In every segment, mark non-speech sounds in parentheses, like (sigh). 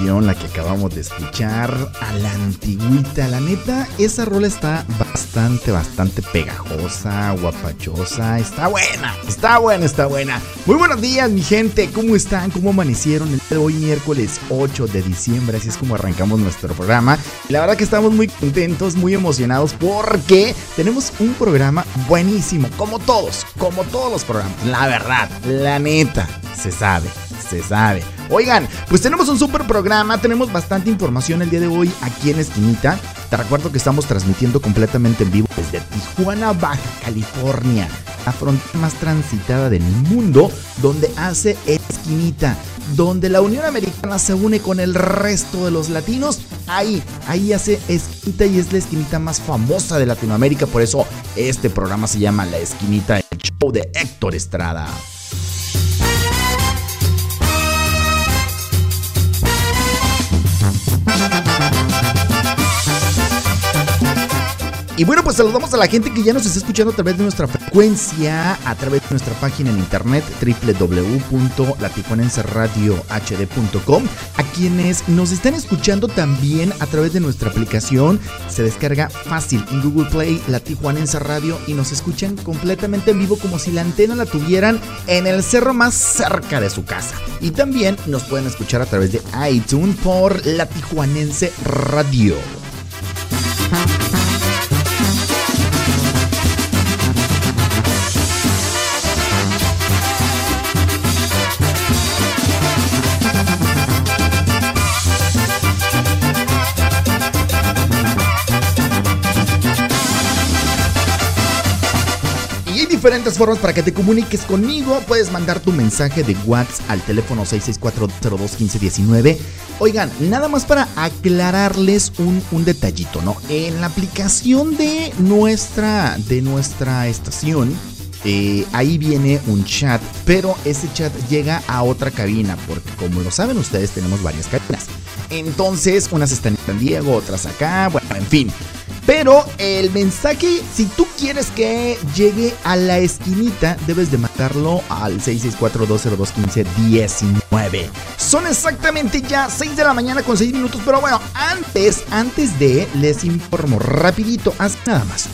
La que acabamos de escuchar a la antigüita. La neta, esa rola está bastante, bastante pegajosa, guapachosa. Está buena, está buena, está buena. Muy buenos días, mi gente. ¿Cómo están? ¿Cómo amanecieron el hoy, miércoles 8 de diciembre? Así es como arrancamos nuestro programa. La verdad que estamos muy contentos, muy emocionados porque tenemos un programa buenísimo, como todos, como todos los programas. La verdad, la neta, se sabe, se sabe. Oigan, pues tenemos un super programa, tenemos bastante información el día de hoy aquí en Esquinita. Te recuerdo que estamos transmitiendo completamente en vivo desde Tijuana, Baja California, la frontera más transitada del mundo, donde hace Esquinita, donde la Unión Americana se une con el resto de los latinos. Ahí, ahí hace Esquinita y es la esquinita más famosa de Latinoamérica, por eso este programa se llama La Esquinita, el show de Héctor Estrada. Y bueno, pues saludamos a la gente que ya nos está escuchando a través de nuestra frecuencia, a través de nuestra página en internet www.latijuanenseradiohd.com, a quienes nos están escuchando también a través de nuestra aplicación. Se descarga fácil en Google Play La Tijuanense Radio y nos escuchan completamente en vivo como si la antena la tuvieran en el cerro más cerca de su casa. Y también nos pueden escuchar a través de iTunes por La Tijuanense Radio. Diferentes formas para que te comuniques conmigo. Puedes mandar tu mensaje de WhatsApp al teléfono 664-021519. Oigan, nada más para aclararles un, detallito, ¿no? En la aplicación de nuestra, de nuestra estación, eh, ahí viene un chat, pero ese chat llega a otra cabina, porque como lo saben ustedes, tenemos varias cabinas. Entonces, unas están en San Diego, otras acá, bueno, en fin. Pero el mensaje, si tú quieres que llegue a la esquinita, debes de mandarlo al 664-202-1519. Son exactamente ya 6 de la mañana con 6 minutos, pero bueno, antes, antes de, les informo rapidito, haz nada más.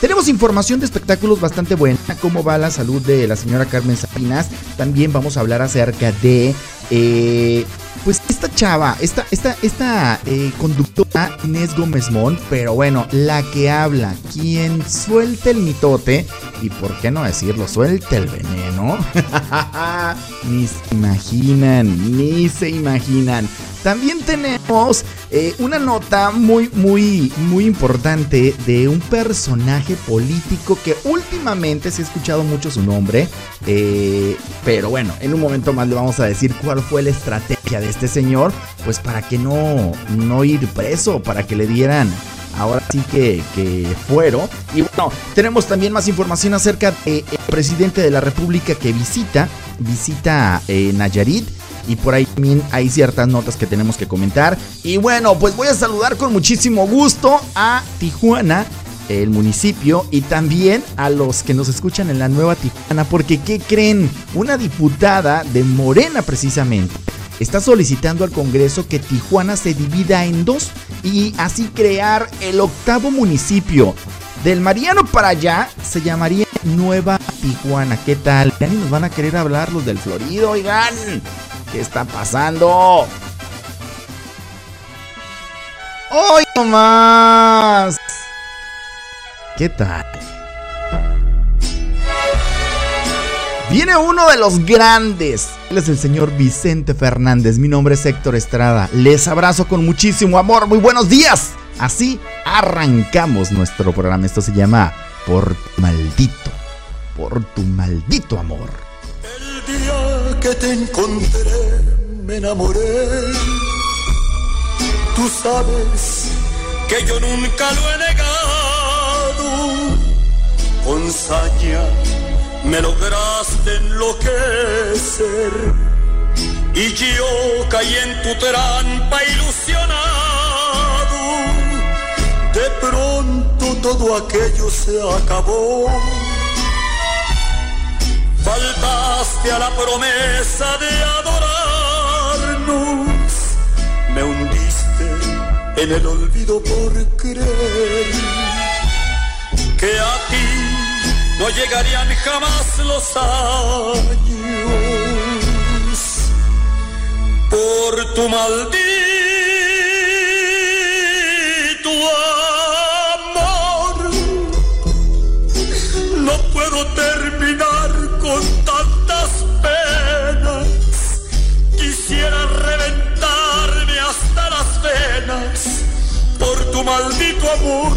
Tenemos información de espectáculos bastante buena, cómo va la salud de la señora Carmen Sabinas. También vamos a hablar acerca de eh, pues esta chava, esta, esta, esta eh, conductora Inés Gómez Mont, pero bueno, la que habla, quien suelta el mitote, y por qué no decirlo, suelta el veneno, (laughs) ni se imaginan, ni se imaginan. También tenemos eh, una nota muy, muy, muy importante de un personaje político que últimamente se ha escuchado mucho su nombre. Eh, pero bueno, en un momento más le vamos a decir cuál fue la estrategia de este señor. Pues para que no, no ir preso, para que le dieran ahora sí que, que fueron. Y bueno, tenemos también más información acerca del presidente de la República que visita, visita eh, Nayarit y por ahí también hay ciertas notas que tenemos que comentar. Y bueno, pues voy a saludar con muchísimo gusto a Tijuana, el municipio, y también a los que nos escuchan en la nueva Tijuana, porque ¿qué creen? Una diputada de Morena precisamente está solicitando al Congreso que Tijuana se divida en dos y así crear el octavo municipio. Del Mariano para allá se llamaría Nueva Tijuana. ¿Qué tal? Ya ni nos van a querer hablar los del Florido, oigan. ¿Qué está pasando? ¡Hoy más! ¿Qué tal? Viene uno de los grandes. Él es el señor Vicente Fernández. Mi nombre es Héctor Estrada. Les abrazo con muchísimo amor. Muy buenos días. Así arrancamos nuestro programa. Esto se llama Por tu maldito. Por tu maldito amor. El día que te encontré, me enamoré. Tú sabes que yo nunca lo he negado. Con saña me lograste enloquecer. Y yo caí en tu trampa ilusionado. De pronto todo aquello se acabó faltaste a la promesa de adorarnos, me hundiste en el olvido por creer que a ti no llegarían jamás los años por tu maldito amor. No puedo terminar con tantas penas. Quisiera reventarme hasta las venas por tu maldito amor,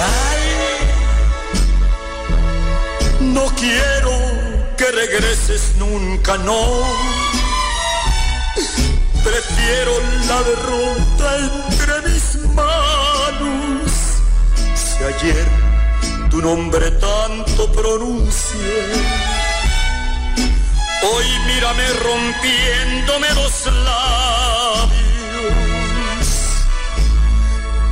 Ay, no quiero que regreses nunca, no. Prefiero la derrota entre mis manos. Si ayer tu nombre tanto pronuncié. Hoy mírame rompiéndome los labios.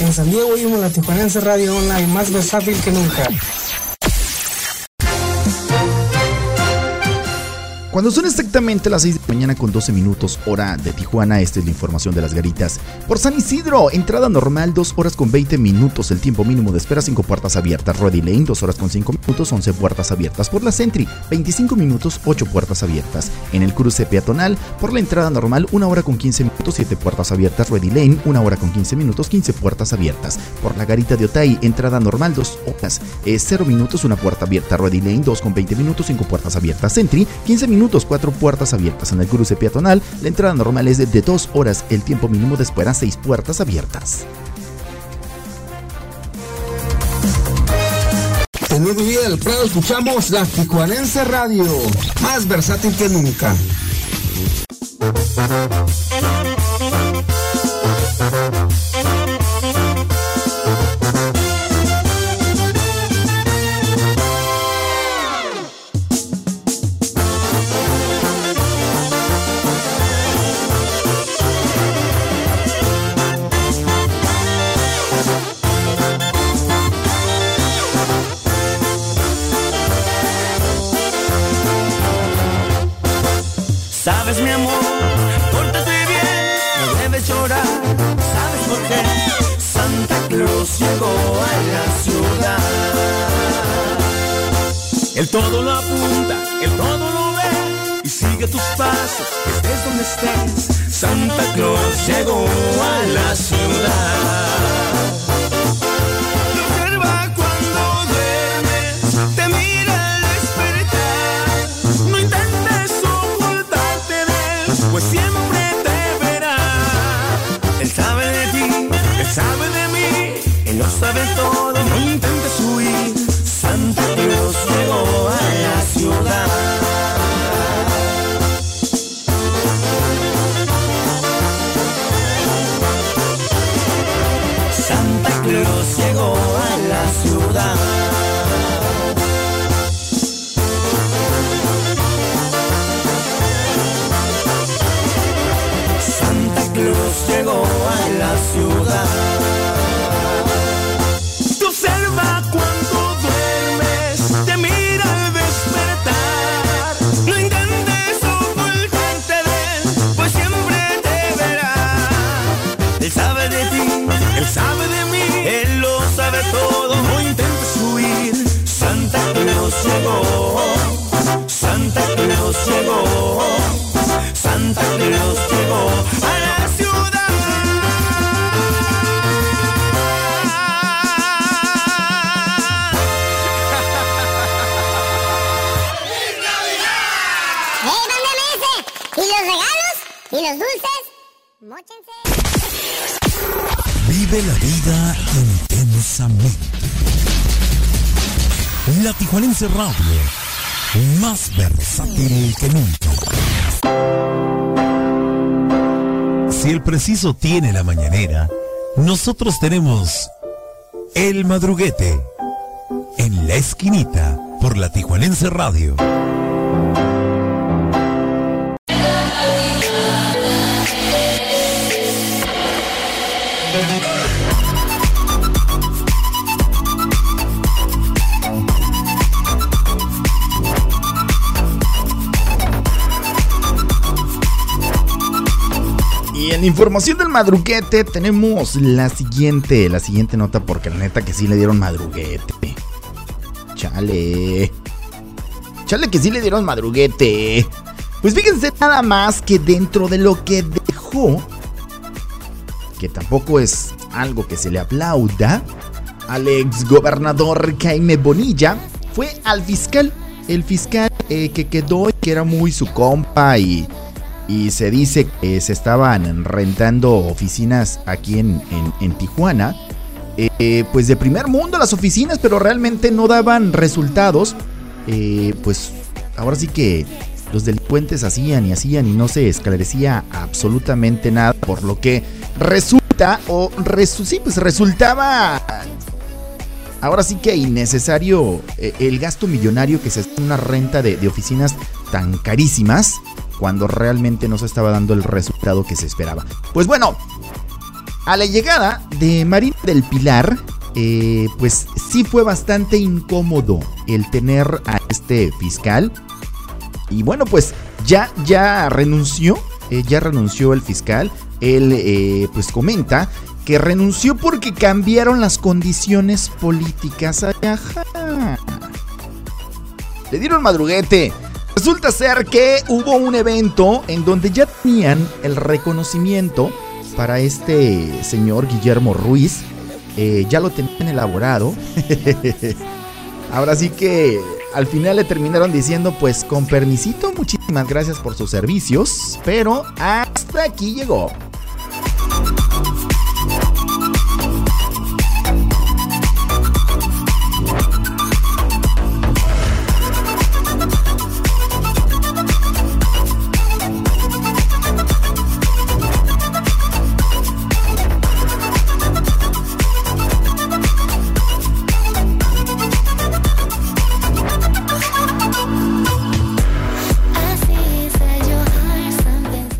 En San Diego oímos la Tijuanense Radio Online más versátil que nunca. Cuando son exactamente las 6 de la mañana con 12 minutos hora de Tijuana, esta es la información de las garitas. Por San Isidro, entrada normal 2 horas con 20 minutos, el tiempo mínimo de espera 5 puertas abiertas. Ruedy Lane 2 horas con 5 minutos, 11 puertas abiertas. Por la Sentry 25 minutos, 8 puertas abiertas. En el cruce peatonal, por la entrada normal 1 hora con 15 minutos, 7 puertas abiertas. Ruedy Lane 1 hora con 15 minutos, 15 puertas abiertas. Por la garita de Otay, entrada normal 2 horas, 0 minutos, 1 puerta abierta. Ruedy Lane 2 con 20 minutos, 5 puertas abiertas. Sentry 15 minutos cuatro puertas abiertas. En el cruce peatonal, la entrada normal es de, de dos horas, el tiempo mínimo de espera puertas abiertas. En Mediodía del Prado escuchamos la Tijuanense Radio, más versátil que nunca. Claus llegó a la ciudad. El todo lo apunta, el todo lo ve y sigue tus pasos, estés donde estés. Santa Claus llegó a la ciudad. Llegó. Santa Claus llegó. Santa Claus llegó a la ciudad. ¡Eh, mándame ese! ¿Y los regalos? ¿Y los dulces? Móchense. Vive la vida intensamente. La Tijuanense Radio, más versátil que nunca. Si el preciso tiene la mañanera, nosotros tenemos el madruguete, en la esquinita por la Tijuanense Radio. Información del madruguete tenemos la siguiente, la siguiente nota porque la neta que sí le dieron madruguete. Chale. Chale que sí le dieron madruguete. Pues fíjense nada más que dentro de lo que dejó, que tampoco es algo que se le aplauda, al ex gobernador Jaime Bonilla fue al fiscal. El fiscal eh, que quedó, que era muy su compa y, y se dice que se estaban rentando oficinas aquí en, en- Tijuana. Eh, pues de primer mundo las oficinas, pero realmente no daban resultados. Eh, pues ahora sí que los delincuentes hacían y hacían y no se esclarecía absolutamente nada, por lo que resulta o resu- sí, pues resultaba ahora sí que innecesario eh, el gasto millonario que se hace en una renta de, de oficinas tan carísimas cuando realmente no se estaba dando el resultado que se esperaba. Pues bueno, a la llegada de Marina del Pilar, eh, pues sí fue bastante incómodo el tener a este fiscal. Y bueno, pues ya, ya renunció, eh, ya renunció el fiscal. Él eh, pues comenta que renunció porque cambiaron las condiciones políticas. Le dieron madruguete. Resulta ser que hubo un evento en donde ya tenían el reconocimiento para este señor Guillermo Ruiz. Eh, ya lo tenían elaborado. (laughs) Ahora sí que al final le terminaron diciendo pues con permisito, muchísimas gracias por sus servicios, pero hasta aquí llegó.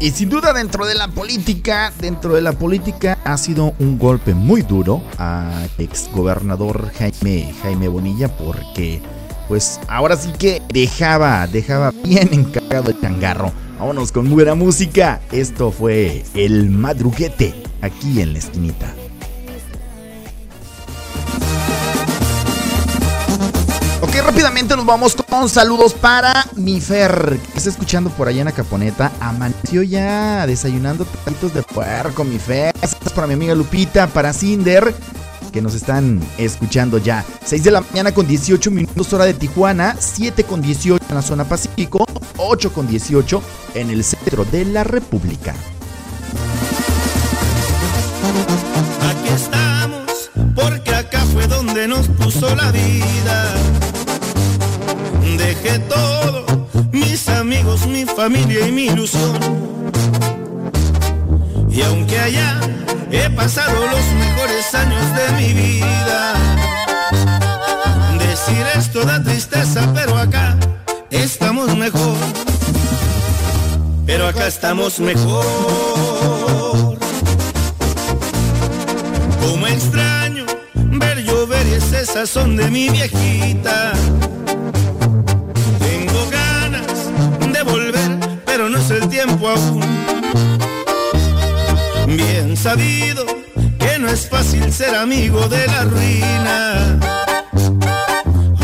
Y sin duda dentro de la política, dentro de la política ha sido un golpe muy duro a exgobernador Jaime Jaime Bonilla porque pues ahora sí que dejaba dejaba bien encargado el changarro. Vámonos con buena música. Esto fue El Madruguete aquí en la esquinita. Rápidamente nos vamos con saludos para mi Fer, que está escuchando por allá en la caponeta. Amaneció ya desayunando taquitos de puerco, mi Fer. Saludos para mi amiga Lupita, para Cinder, que nos están escuchando ya. 6 de la mañana con 18 minutos hora de Tijuana, 7 con 18 en la zona Pacífico, 8 con 18 en el centro de la República. Aquí estamos, porque acá fue donde nos puso la vida. Dejé todo, mis amigos, mi familia y mi ilusión. Y aunque allá he pasado los mejores años de mi vida, decir esto da tristeza, pero acá estamos mejor. Pero acá estamos mejor. Como extraño ver llover ese sazón de mi viejita. Pero no es el tiempo aún. Bien sabido que no es fácil ser amigo de la ruina.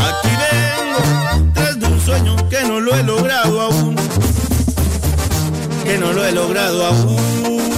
Aquí vengo tras de un sueño que no lo he logrado aún. Que no lo he logrado aún.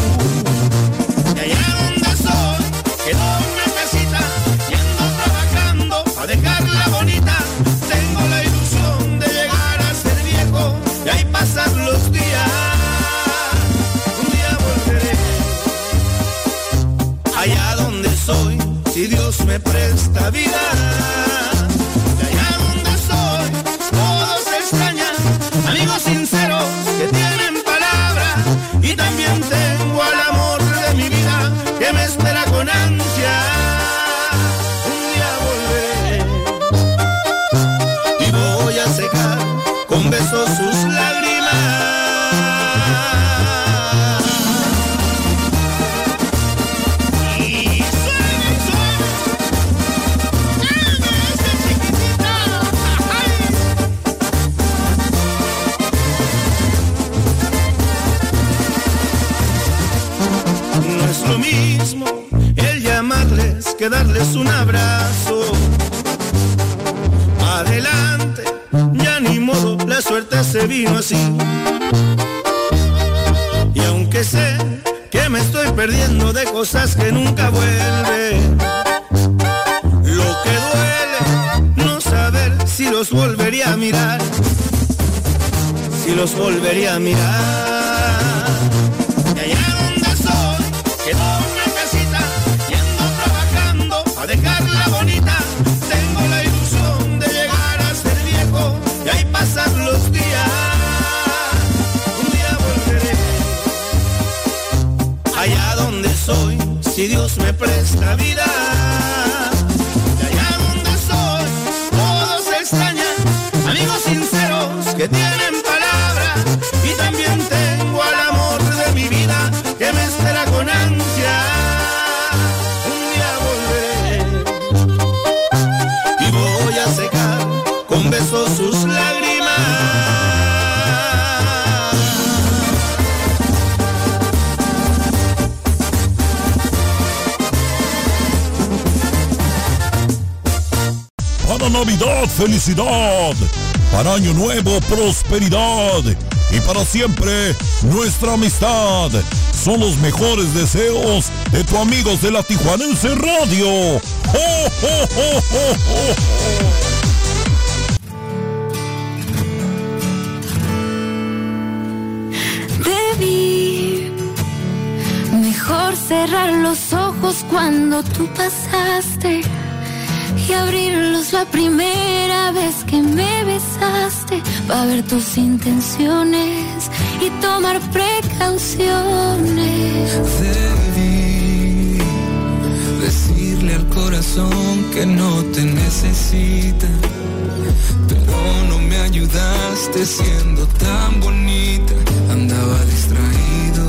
siempre nuestra amistad. Son los mejores deseos de tu amigos de la Tijuanense Radio. ¡Oh, oh, mejor cerrar los ojos cuando tú pasaste y abrirlos la primera vez que me besaste para ver tus intenciones tomar precauciones. Debí decirle al corazón que no te necesita, pero no me ayudaste siendo tan bonita. Andaba distraído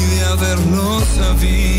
y de haberlo sabido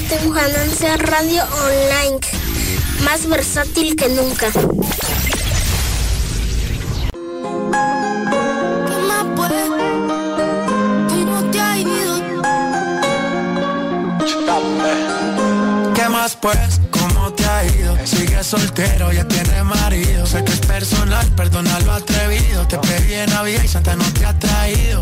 Este Temu Ganancia Radio Online, más versátil que nunca. ¿Qué más pues? ¿Cómo te ha ido? Sigue soltero, ya tiene marido. Sé que es personal, perdona lo atrevido. Te pedí en vida y Santa no te ha traído.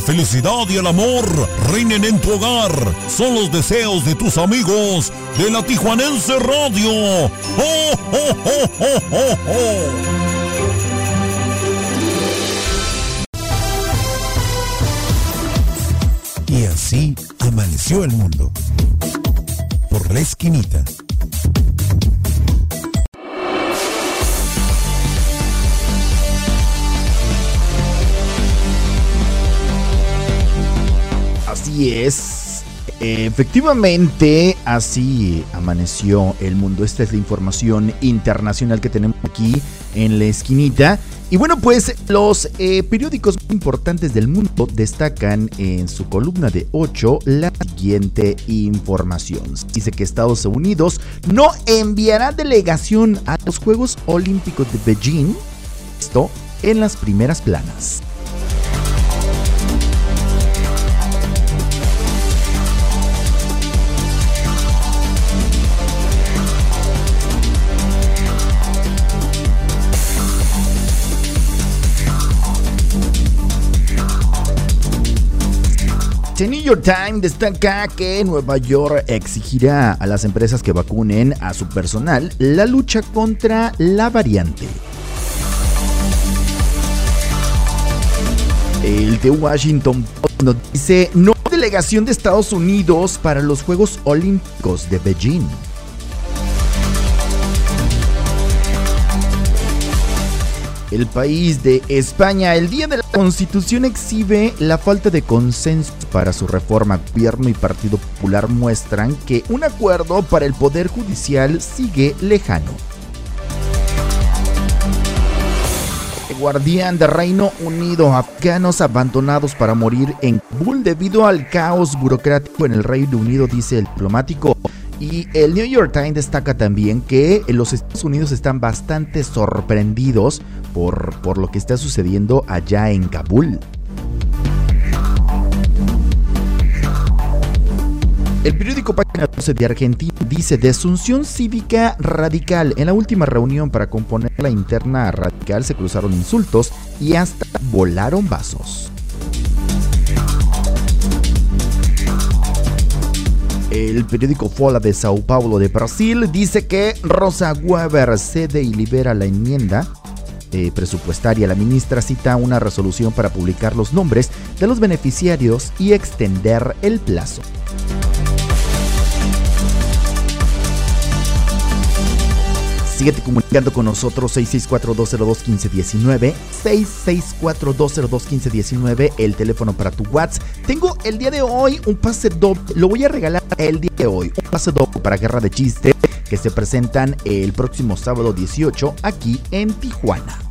la felicidad y el amor reinen en tu hogar. Son los deseos de tus amigos de la Tijuanense Radio. ¡Oh, oh, oh, y así amaneció el mundo. Por la esquinita. Así es. Eh, efectivamente, así amaneció el mundo. Esta es la información internacional que tenemos aquí en la esquinita. Y bueno, pues los eh, periódicos más importantes del mundo destacan en su columna de 8 la siguiente información. Dice que Estados Unidos no enviará delegación a los Juegos Olímpicos de Beijing. Esto en las primeras planas. The New York Times destaca que Nueva York exigirá a las empresas que vacunen a su personal la lucha contra la variante. El The Washington Post nos dice no delegación de Estados Unidos para los Juegos Olímpicos de Beijing. El país de España, el Día de la Constitución exhibe la falta de consenso para su reforma. Gobierno y Partido Popular muestran que un acuerdo para el Poder Judicial sigue lejano. guardián de Reino Unido, afganos abandonados para morir en Kabul debido al caos burocrático en el Reino Unido, dice el diplomático. Y el New York Times destaca también que los Estados Unidos están bastante sorprendidos por, por lo que está sucediendo allá en Kabul. El periódico Página 12 de Argentina dice desunción cívica radical. En la última reunión para componer la interna radical se cruzaron insultos y hasta volaron vasos. El periódico Fola de Sao Paulo de Brasil dice que Rosa Weber cede y libera la enmienda eh, presupuestaria. La ministra cita una resolución para publicar los nombres de los beneficiarios y extender el plazo. Síguete comunicando con nosotros 664-202-1519, 664-202-1519, el teléfono para tu WhatsApp. Tengo el día de hoy un pase doble, lo voy a regalar el día de hoy, un pase doble para Guerra de Chiste que se presentan el próximo sábado 18 aquí en Tijuana.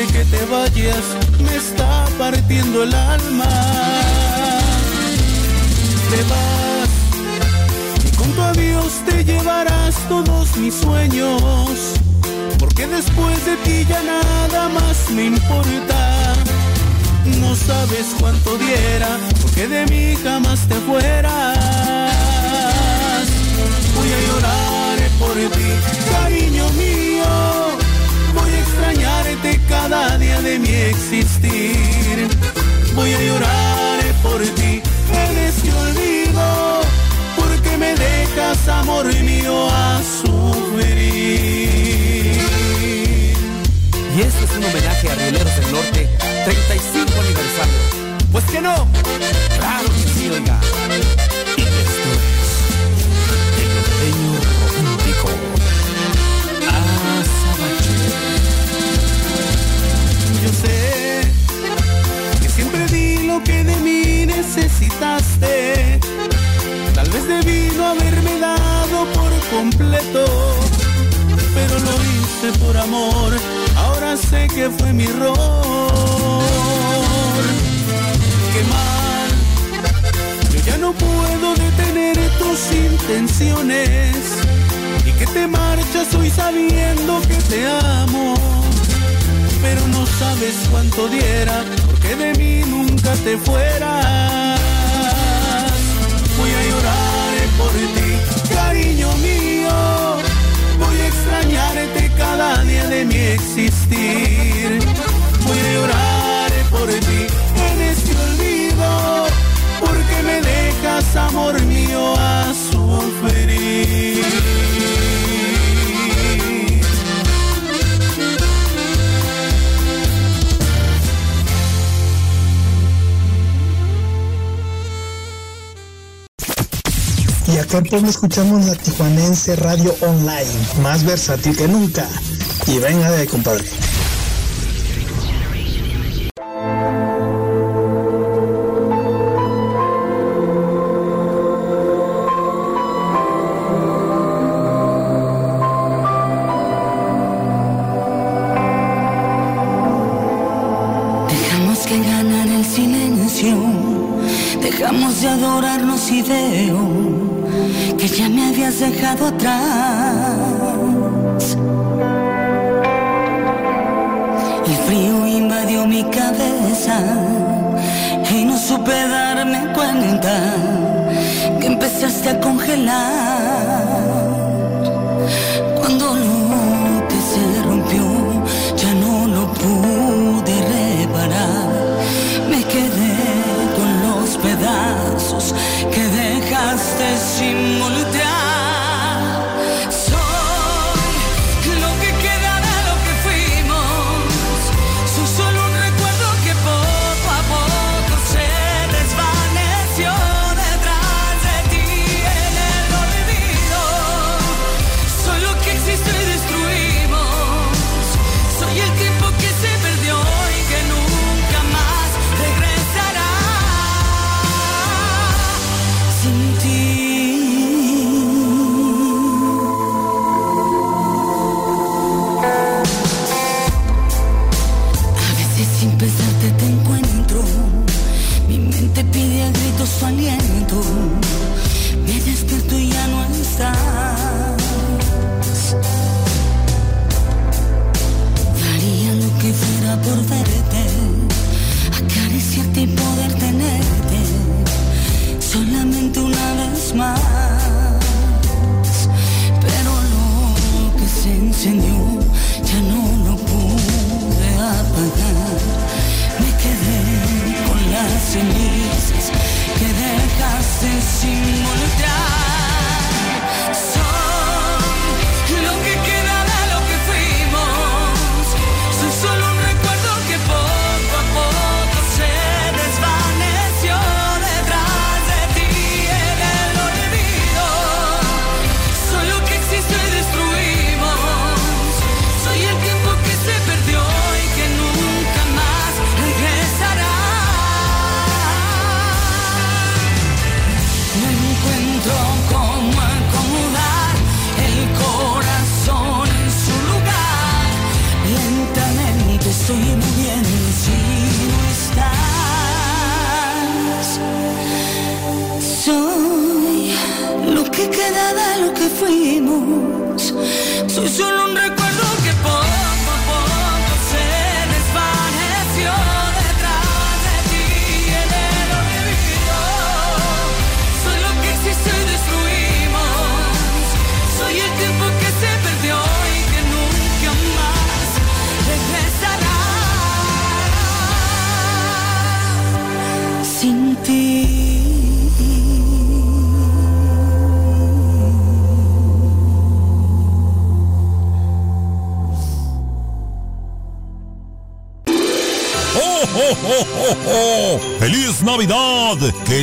Que te vayas me está partiendo el alma. Te vas y con tu adiós te llevarás todos mis sueños, porque después de ti ya nada más me importa. No sabes cuánto diera porque de mí jamás te fueras. Voy a llorar por ti, cariño mío. Cada día de mi existir. Voy a llorar por ti, eres que olvido, porque me dejas amor mío a sufrir. Y este es un homenaje a Rioleros del Norte, 35 aniversario. Pues que no, claro que sí, oiga. Y esto es el que de mí necesitaste. Tal vez debí no haberme dado por completo, pero lo hice por amor. Ahora sé que fue mi error. Qué mal, yo ya no puedo detener tus intenciones y que te marchas hoy sabiendo que te amo pero no sabes cuánto diera, de mí nunca te fueras. Voy a llorar por ti, cariño mío, voy a extrañarte cada día de mi existir. Voy a llorar por ti en este olvido, porque me dejas, amor mío, acá en Puebla escuchamos la Tijuanense Radio Online, más versátil que nunca. Y venga de ahí, compadre. Dejamos que ganara el silencio, dejamos de adorarnos y ya dejado atrás. El frío invadió mi cabeza y no supe darme cuenta que empezaste a congelar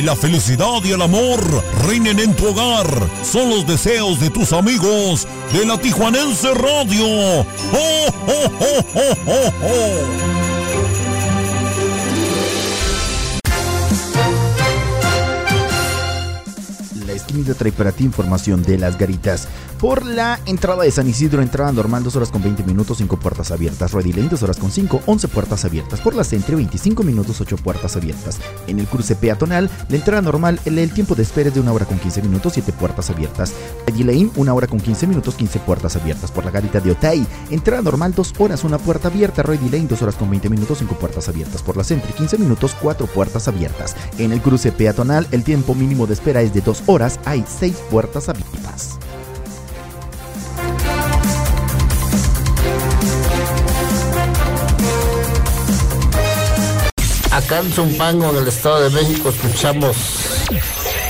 La felicidad y el amor reinen en tu hogar. Son los deseos de tus amigos de la Tijuanense Radio. La esquinita trae para ti información de las garitas. Por la entrada de San Isidro, entrada normal 2 horas con 20 minutos, 5 puertas abiertas. Ready Lane 2 horas con 5, 11 puertas abiertas. Por la Centre 25 minutos, 8 puertas abiertas. En el cruce peatonal, la entrada normal, el, el tiempo de espera es de 1 hora con 15 minutos, 7 puertas abiertas. Ready Lane 1 hora con 15 minutos, 15 puertas abiertas. Por la garita de Otay, entrada normal 2 horas, 1 puerta abierta. Ready Lane 2 horas con 20 minutos, 5 puertas abiertas. Por la Centre 15 minutos, 4 puertas abiertas. En el cruce peatonal, el tiempo mínimo de espera es de 2 horas, hay 6 puertas abiertas. Acá en Zumpango, en el Estado de México, escuchamos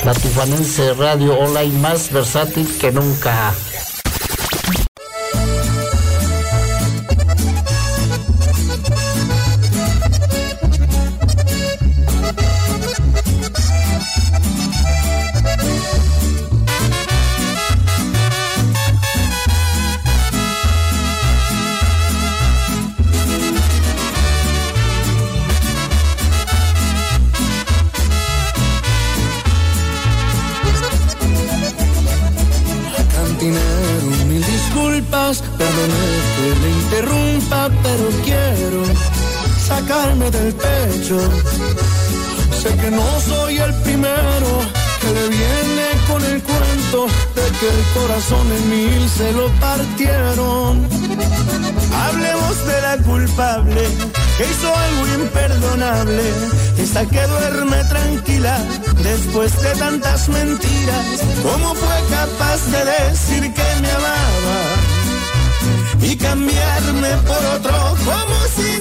la Tijuanense Radio Online más versátil que nunca. Esa que duerme tranquila después de tantas mentiras. ¿Cómo fue capaz de decir que me amaba y cambiarme por otro como si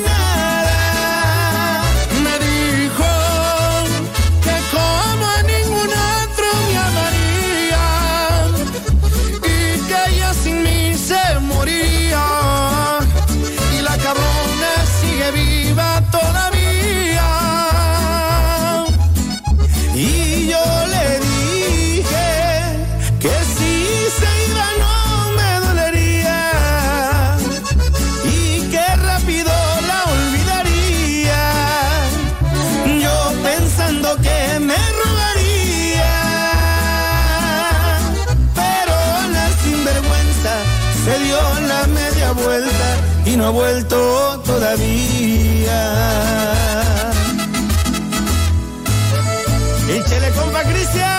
compa Cristian.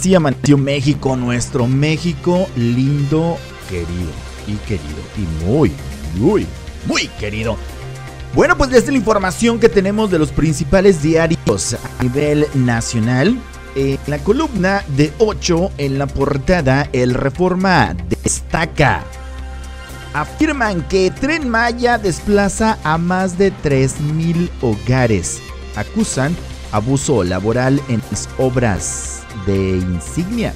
Así, amaneció México, nuestro México lindo, querido y querido y muy, muy, muy querido. Bueno, pues desde la información que tenemos de los principales diarios a nivel nacional, en la columna de 8 en la portada, el Reforma destaca. Afirman que Tren Maya desplaza a más de 3.000 hogares. Acusan abuso laboral en las obras de insignia.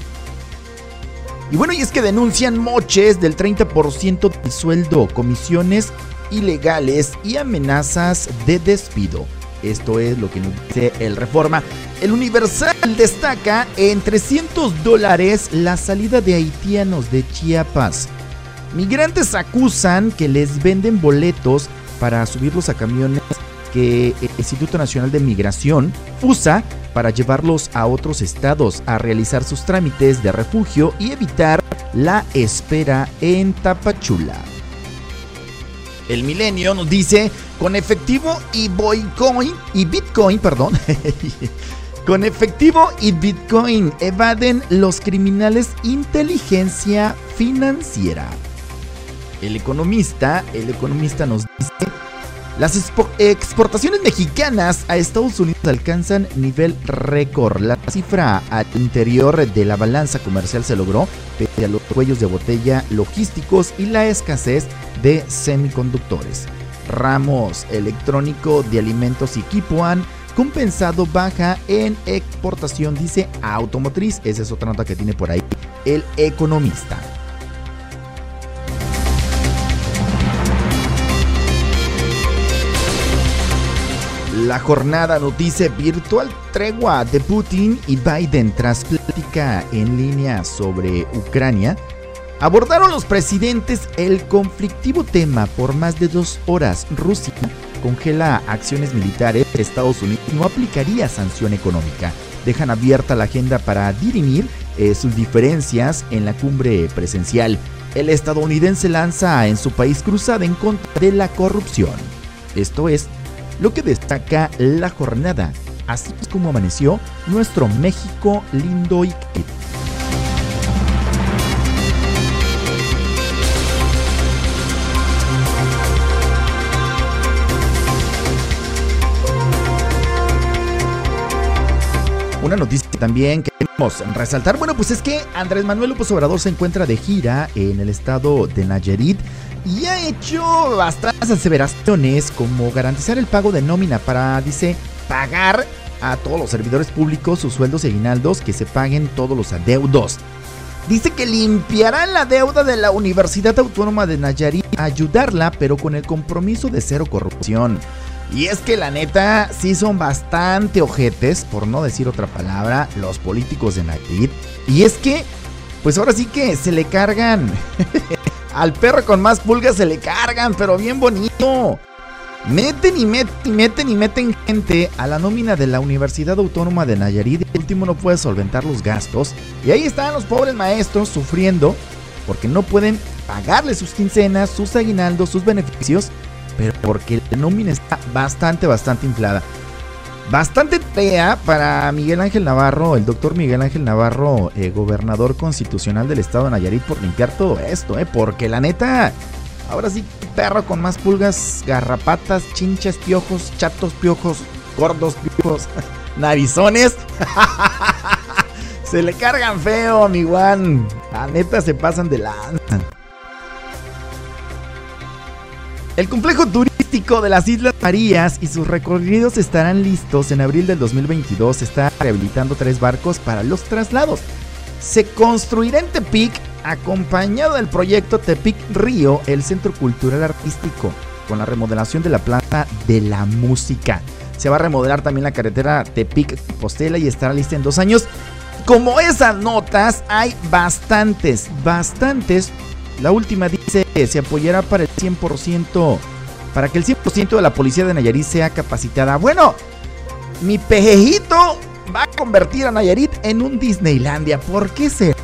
Y bueno, y es que denuncian moches del 30% del sueldo, comisiones ilegales y amenazas de despido. Esto es lo que nos dice el Reforma. El Universal destaca en 300 dólares la salida de haitianos de Chiapas. Migrantes acusan que les venden boletos para subirlos a camiones que el Instituto Nacional de Migración usa para llevarlos a otros estados a realizar sus trámites de refugio y evitar la espera en Tapachula. El Milenio nos dice, con efectivo y Bitcoin, y Bitcoin, perdón, (laughs) con efectivo y Bitcoin evaden los criminales inteligencia financiera. El economista, el economista nos dice, las expo- exportaciones mexicanas a Estados Unidos alcanzan nivel récord. La cifra al interior de la balanza comercial se logró pese a los cuellos de botella logísticos y la escasez de semiconductores. Ramos electrónico de alimentos y equipo han compensado baja en exportación, dice automotriz. Esa es otra nota que tiene por ahí el economista. La jornada noticia virtual tregua de Putin y Biden tras plática en línea sobre Ucrania. Abordaron los presidentes el conflictivo tema por más de dos horas. Rusia congela acciones militares. Estados Unidos no aplicaría sanción económica. Dejan abierta la agenda para dirimir eh, sus diferencias en la cumbre presencial. El estadounidense lanza en su país cruzada en contra de la corrupción. Esto es lo que destaca la jornada. Así como amaneció nuestro México lindo y querido. Una noticia que también queremos resaltar, bueno, pues es que Andrés Manuel López Obrador se encuentra de gira en el estado de Nayarit y ha hecho bastantes aseveraciones como garantizar el pago de nómina para, dice, pagar a todos los servidores públicos sus sueldos y aguinaldos que se paguen todos los adeudos. Dice que limpiará la deuda de la Universidad Autónoma de Nayarit, ayudarla, pero con el compromiso de cero corrupción. Y es que la neta sí son bastante ojetes, por no decir otra palabra, los políticos de Nayarit. Y es que, pues ahora sí que se le cargan. (laughs) Al perro con más pulgas se le cargan, pero bien bonito. Meten y meten y meten y meten gente a la nómina de la Universidad Autónoma de Nayarit. El último no puede solventar los gastos. Y ahí están los pobres maestros sufriendo porque no pueden pagarle sus quincenas, sus aguinaldos, sus beneficios. Pero porque la nómina está bastante, bastante inflada. Bastante fea para Miguel Ángel Navarro, el doctor Miguel Ángel Navarro, eh, gobernador constitucional del estado de Nayarit, por limpiar todo esto, eh, porque la neta, ahora sí, perro con más pulgas, garrapatas, chinches, piojos, chatos, piojos, gordos, piojos, (laughs) narizones, (laughs) se le cargan feo, mi Juan, la neta se pasan de lanza. El complejo turístico de las Islas Marías y sus recorridos estarán listos en abril del 2022. Se está rehabilitando tres barcos para los traslados. Se construirá en Tepic, acompañado del proyecto Tepic Río, el Centro Cultural Artístico, con la remodelación de la Plaza de la Música. Se va a remodelar también la carretera Tepic Postela y estará lista en dos años. Como esas notas, hay bastantes, bastantes. La última dice se apoyará para el 100%, para que el 100% de la policía de Nayarit sea capacitada. Bueno, mi pejejito va a convertir a Nayarit en un Disneylandia. ¿Por qué será?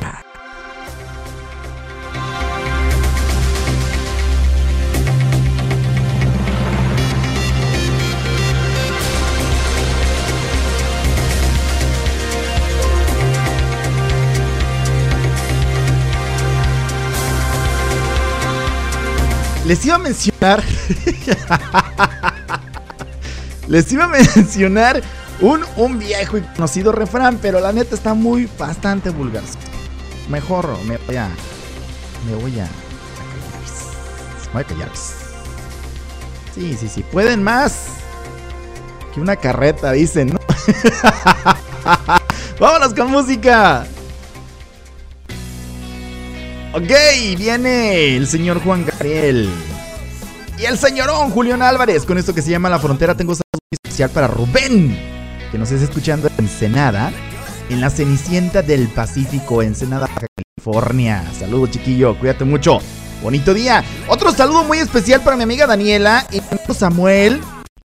Les iba a mencionar. (laughs) Les iba a mencionar un, un viejo y conocido refrán, pero la neta está muy bastante vulgar. Mejor me voy a. Me voy a. Me voy a callar. Sí, sí, sí. Pueden más que una carreta, dicen, ¿no? (laughs) Vámonos con música. Ok, viene el señor Juan Gabriel. Y el señorón Julián Álvarez con esto que se llama La Frontera. Tengo saludo especial para Rubén, que nos está escuchando en Ensenada, en la Cenicienta del Pacífico, Ensenada, California. Saludos, chiquillo, cuídate mucho. Bonito día. Otro saludo muy especial para mi amiga Daniela y Samuel,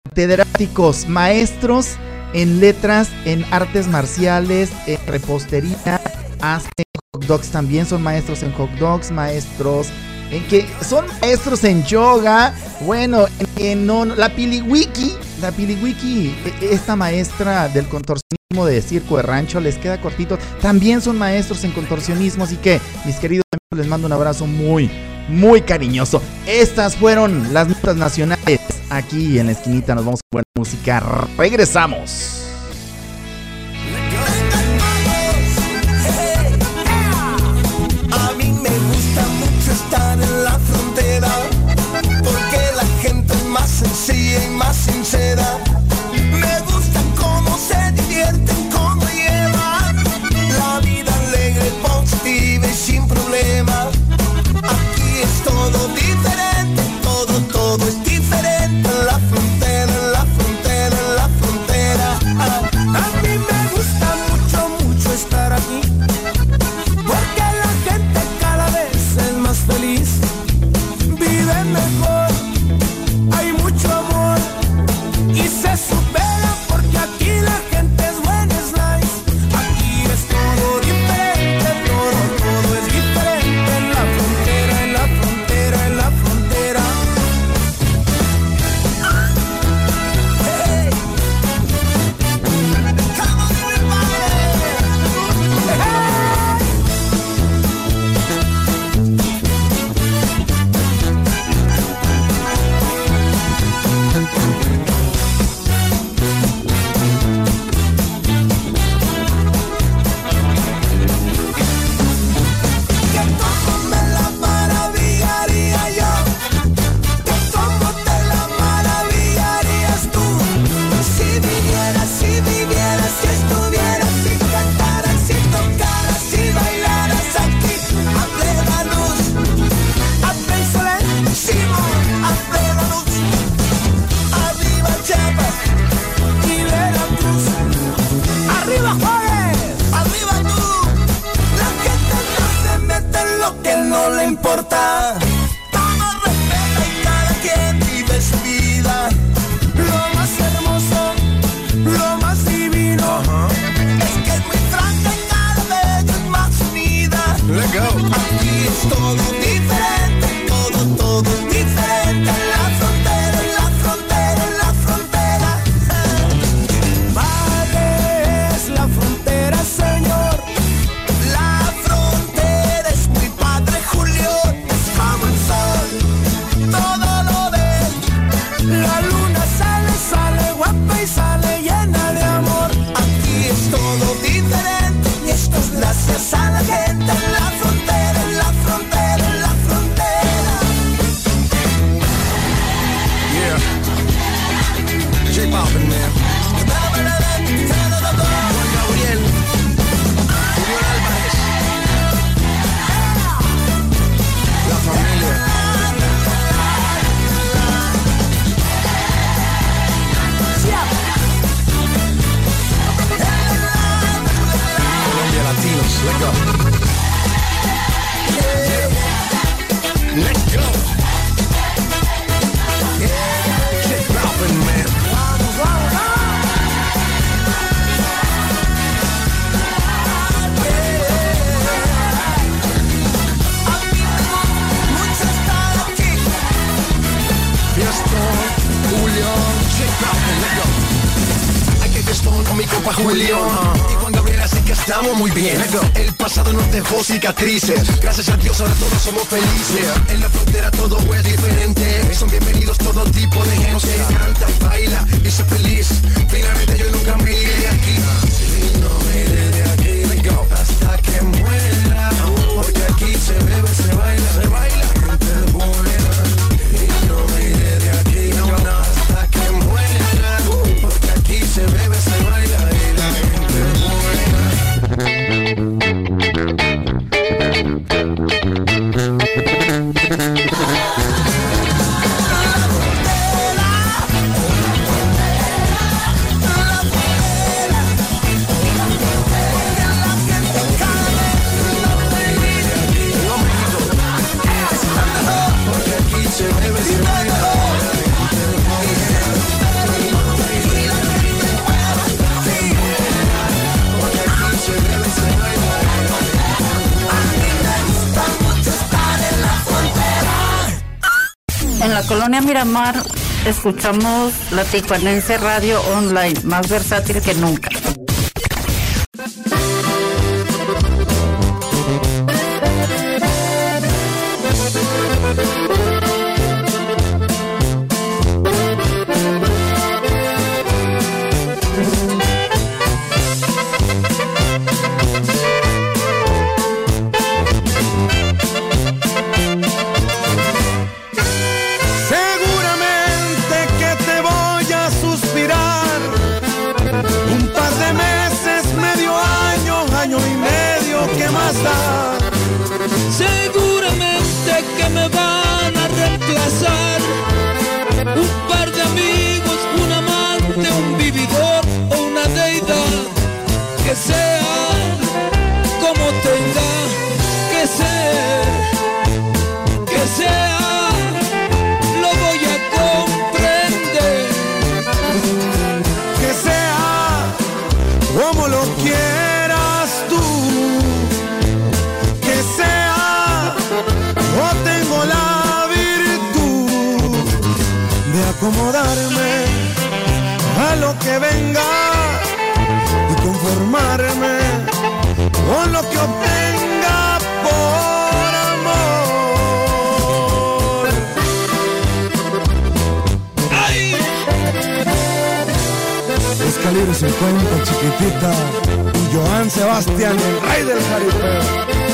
catedráticos, maestros en letras, en artes marciales, en repostería, hacen hot dogs también, son maestros en hot dogs, maestros en que son maestros en yoga, bueno, en, en la Piliwiki, la Piliwiki, e- esta maestra del contorsionismo de circo de rancho, les queda cortito, también son maestros en contorsionismo, así que mis queridos les mando un abrazo muy, muy cariñoso. Estas fueron las notas nacionales, aquí en la esquinita nos vamos con buena música, regresamos. Es más sencilla no le importa. Todo respeta y cada quien vive su vida. Lo más hermoso, lo más divino. Es que es muy franca y cada vez es más unida. Let go. Aquí es todo somos felices. escuchamos la Tijuanense Radio Online, más versátil que nunca. que obtenga por amor. ¡Ay! Es calibre 50, chiquitita. Y Joan Sebastián, el rey del jaripeo.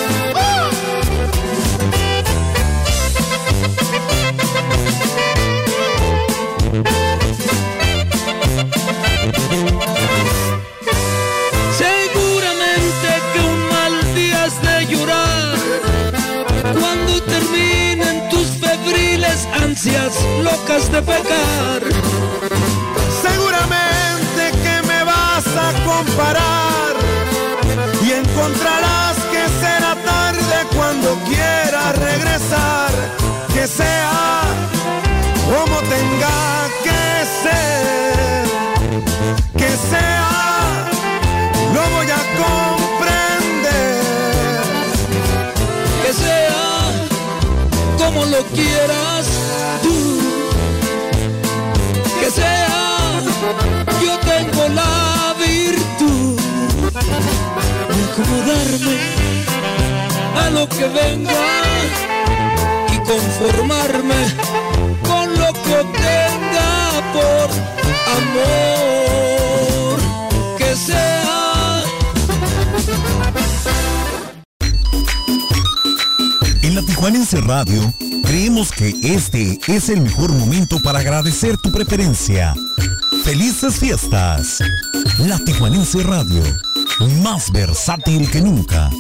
locas de pecar. Seguramente que me vas a comparar y encontrarás que será tarde cuando quiera regresar, que sea como tenga que ser. quieras tú. Que sea, yo tengo la virtud de acomodarme a lo que venga y conformarme con lo que tenga por amor. Que sea Permanece Radio, creemos que este es el mejor momento para agradecer tu preferencia. Felices fiestas. La Tijuanense Radio, más versátil que nunca.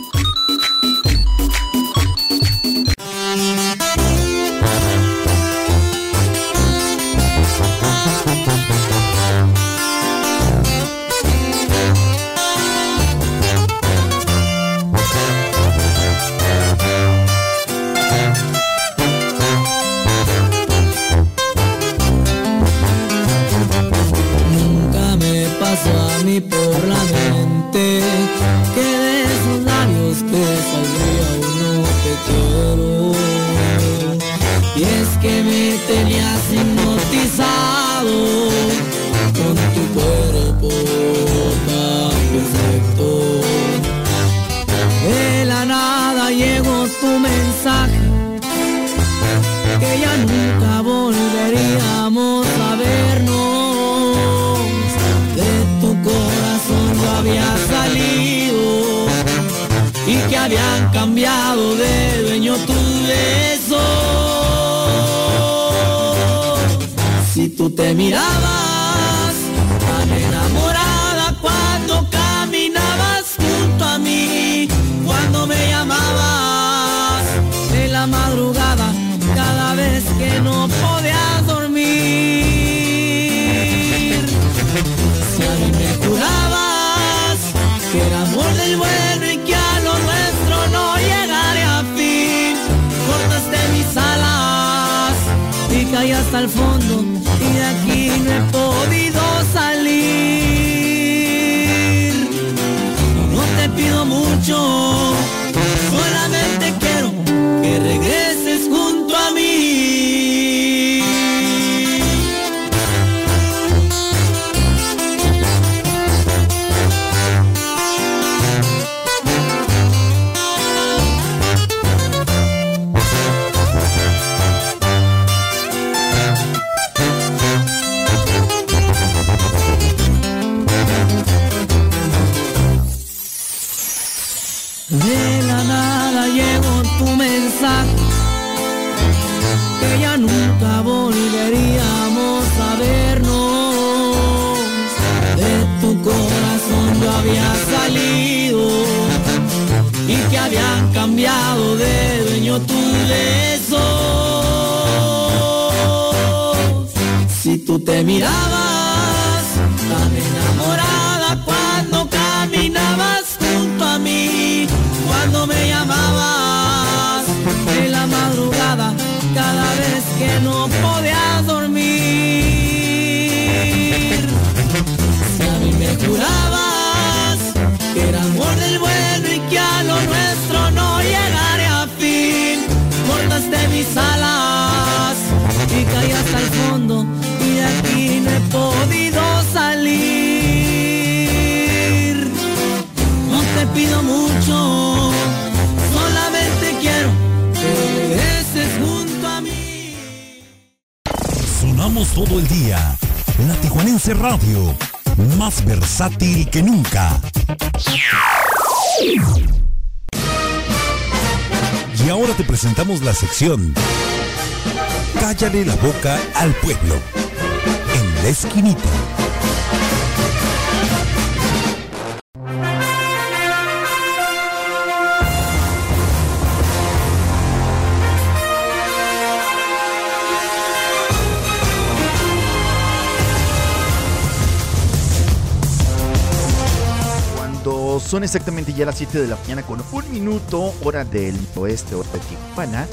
De la nada llegó tu mensaje que ya nunca volveríamos a vernos. De tu corazón yo había salido y que habían cambiado de dueño tus besos. Si tú te mirabas jurabas que era amor del bueno y que a lo nuestro no llegaría a fin, cortaste mis alas y caí hasta el fondo y de aquí no he podido salir. No te pido mucho, solamente quiero que regreses junto a mí. Sonamos todo el día. La Tijuanense Radio, más versátil que nunca. Y ahora te presentamos la sección Cállale la boca al pueblo. En la esquinita. Son exactamente ya las 7 de la mañana con un minuto, hora del oeste, hora de Tijuana.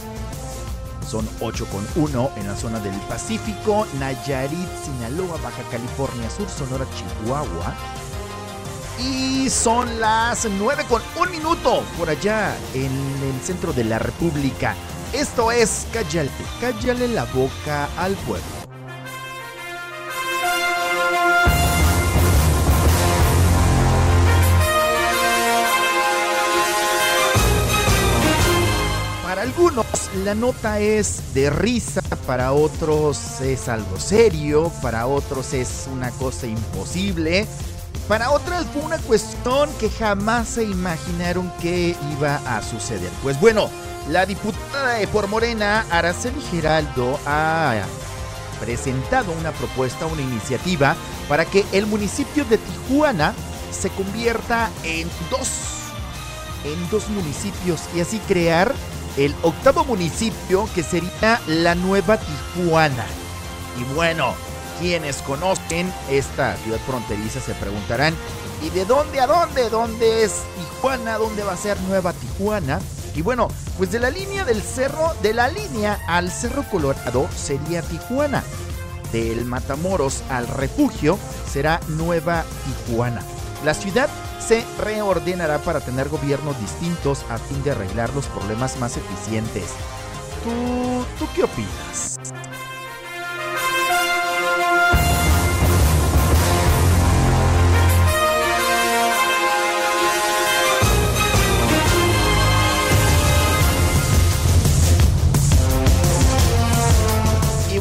Son 8 con 1 en la zona del Pacífico, Nayarit, Sinaloa, Baja California Sur, Sonora, Chihuahua. Y son las 9 con 1 minuto por allá en el centro de la República. Esto es Cállale, cállale la boca al pueblo. La nota es de risa, para otros es algo serio, para otros es una cosa imposible, para otras fue una cuestión que jamás se imaginaron que iba a suceder. Pues bueno, la diputada de por Morena, Araceli Geraldo, ha presentado una propuesta, una iniciativa para que el municipio de Tijuana se convierta en dos, en dos municipios y así crear el octavo municipio que sería la nueva Tijuana. Y bueno, quienes conocen esta ciudad fronteriza se preguntarán, ¿y de dónde a dónde? ¿Dónde es Tijuana? ¿Dónde va a ser Nueva Tijuana? Y bueno, pues de la línea del cerro, de la línea al Cerro Colorado sería Tijuana. Del Matamoros al refugio será Nueva Tijuana. La ciudad se reordenará para tener gobiernos distintos a fin de arreglar los problemas más eficientes. ¿Tú, qué opinas?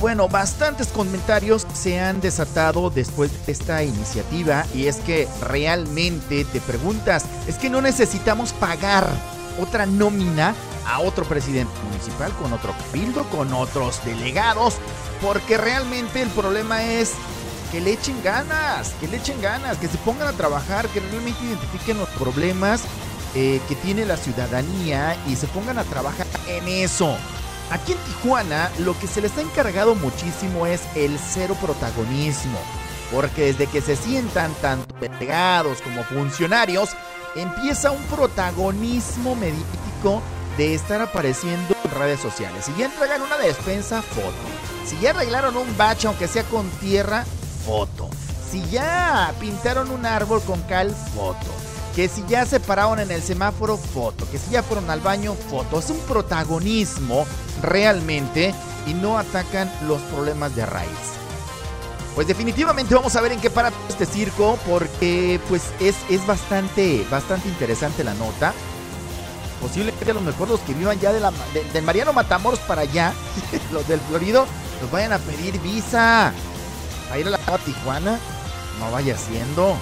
Bueno, bastantes comentarios se han desatado después de esta iniciativa y es que realmente te preguntas, es que no necesitamos pagar otra nómina a otro presidente municipal, con otro cabildo, con otros delegados, porque realmente el problema es que le echen ganas, que le echen ganas, que se pongan a trabajar, que realmente identifiquen los problemas eh, que tiene la ciudadanía y se pongan a trabajar en eso. Aquí en Tijuana lo que se les ha encargado muchísimo es el cero protagonismo, porque desde que se sientan tanto delegados como funcionarios, empieza un protagonismo mediático de estar apareciendo en redes sociales. Si ya entregan una despensa, foto. Si ya arreglaron un bache, aunque sea con tierra, foto. Si ya pintaron un árbol con cal, foto. Que si ya se pararon en el semáforo, foto. Que si ya fueron al baño, foto. Es un protagonismo realmente y no atacan los problemas de raíz. Pues definitivamente vamos a ver en qué para este circo porque pues es, es bastante, bastante interesante la nota. Posiblemente a lo mejor los que vivan ya de la, de- del Mariano Matamoros para allá, (laughs) los del Florido, los vayan a pedir visa. A ir a la Tijuana, no vaya siendo.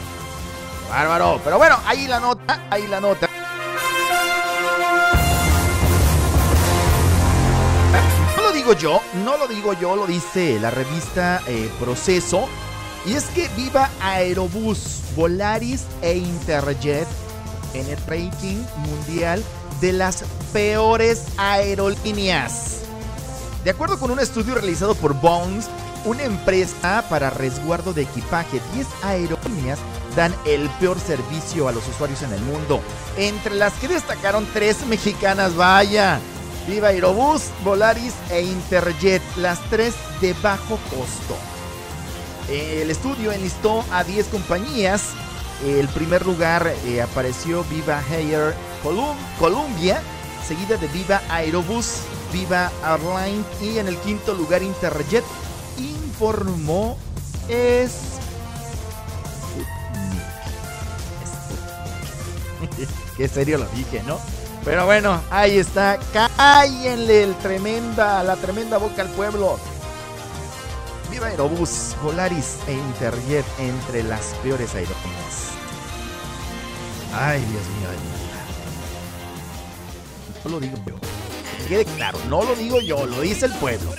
Bárbaro. Pero bueno, ahí la nota, ahí la nota. No lo digo yo, no lo digo yo, lo dice la revista eh, Proceso. Y es que viva Aerobús, Volaris e Interjet en el ranking mundial de las peores aerolíneas. De acuerdo con un estudio realizado por Bones, una empresa para resguardo de equipaje, 10 aerolíneas dan el peor servicio a los usuarios en el mundo. Entre las que destacaron tres mexicanas, vaya. Viva Aerobús, Volaris e Interjet, las tres de bajo costo. El estudio enlistó a 10 compañías. El primer lugar eh, apareció Viva Air Colum- Columbia, seguida de Viva Aerobús, Viva Airline y en el quinto lugar Interjet informó es (laughs) Qué serio lo dije, ¿no? Pero bueno, ahí está. Cállenle el tremenda, la tremenda boca al pueblo. Viva Aerobús, Volaris e Interjet entre las peores aerolíneas. Ay, Dios mío. ay, Dios mío. No lo digo yo. Que quede claro, no lo digo yo, lo dice el pueblo.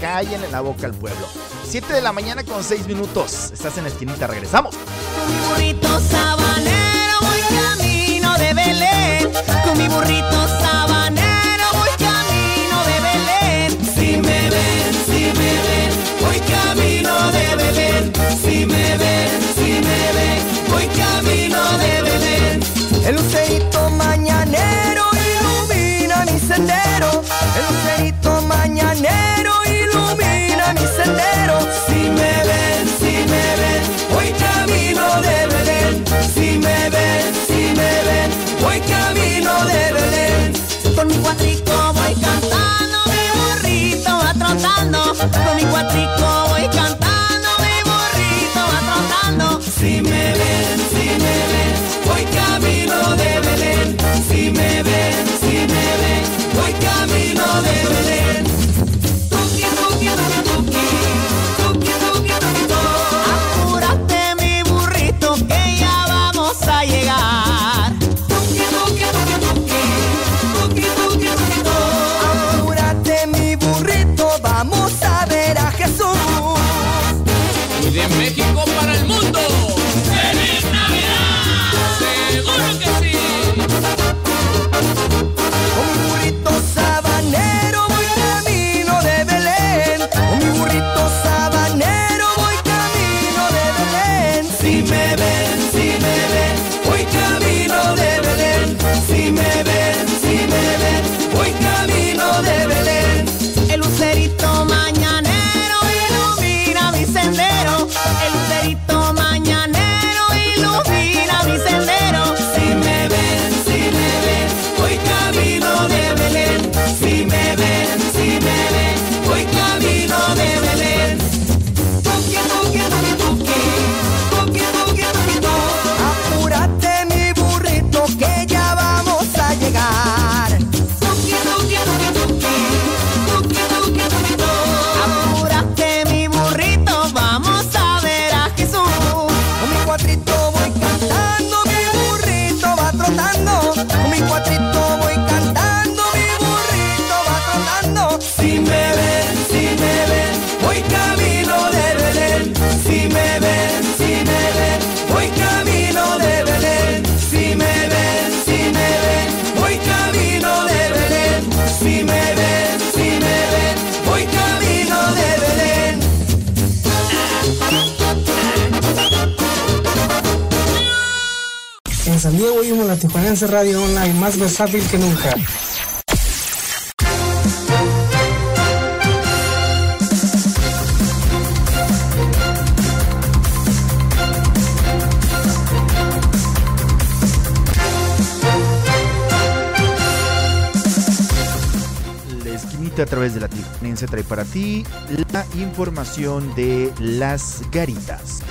Cállenle la boca al pueblo. 7 de la mañana con 6 minutos. Estás en la esquinita, regresamos. Mi burrito sabanero Con mi burrito sabanero Radio Online, más versátil que nunca. La esquinita a través de la Tijuanense trae para ti la información de las garitas.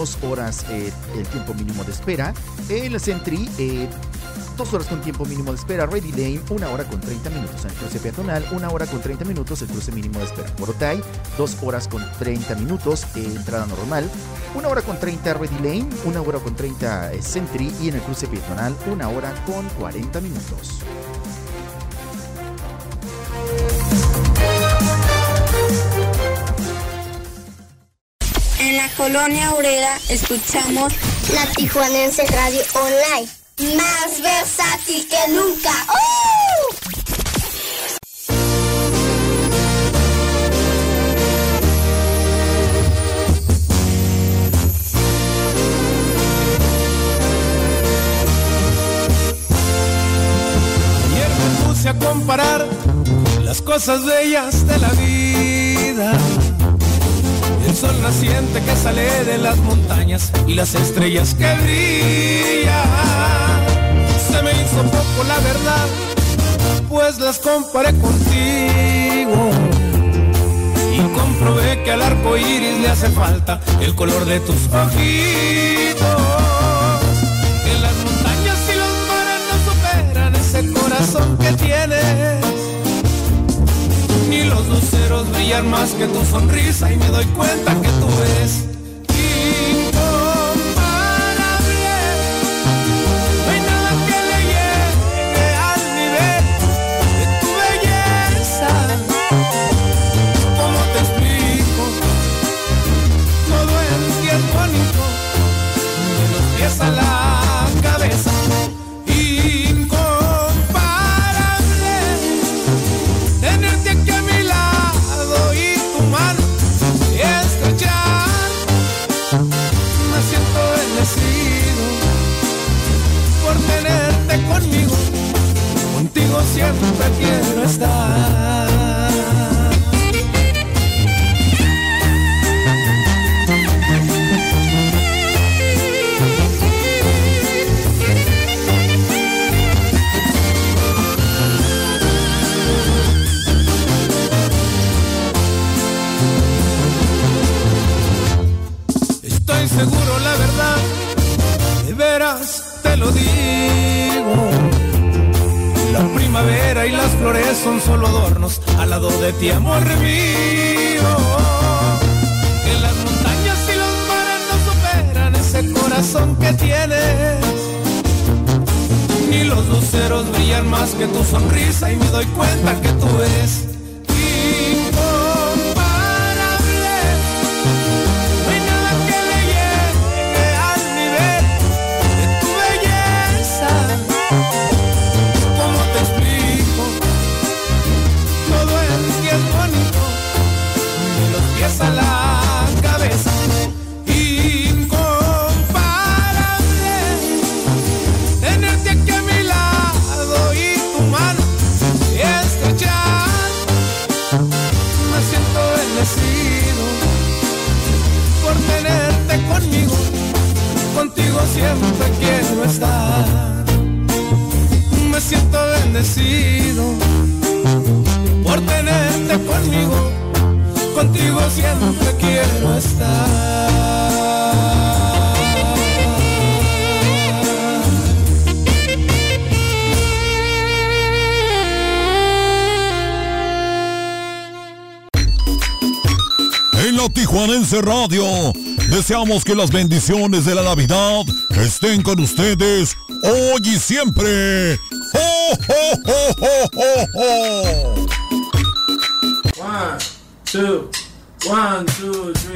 Dos horas eh, el tiempo mínimo de espera. El Sentry, eh, dos horas con tiempo mínimo de espera. Ready Lane, una hora con 30 minutos. El cruce peatonal, una hora con 30 minutos. El cruce mínimo de espera. Por Otay, dos horas con 30 minutos. eh, entrada normal. Una hora con 30 Ready Lane, una hora con 30 eh, Sentry. Y en el cruce peatonal, una hora con 40 minutos. Colonia obrera escuchamos la Tijuanense Radio Online. Más versátil que nunca. ¡Uh! Ayer me puse a comparar las cosas bellas de la vida. Sol naciente que sale de las montañas y las estrellas que brillan. Se me hizo poco la verdad, pues las comparé contigo. Y comprobé que al arco iris le hace falta el color de tus ojitos. Que las montañas y los mares no superan ese corazón que tienes. Luceros brillan más que tu sonrisa y me doy cuenta que tú eres Que las bendiciones de la Navidad estén con ustedes hoy y siempre. One, two, one, two.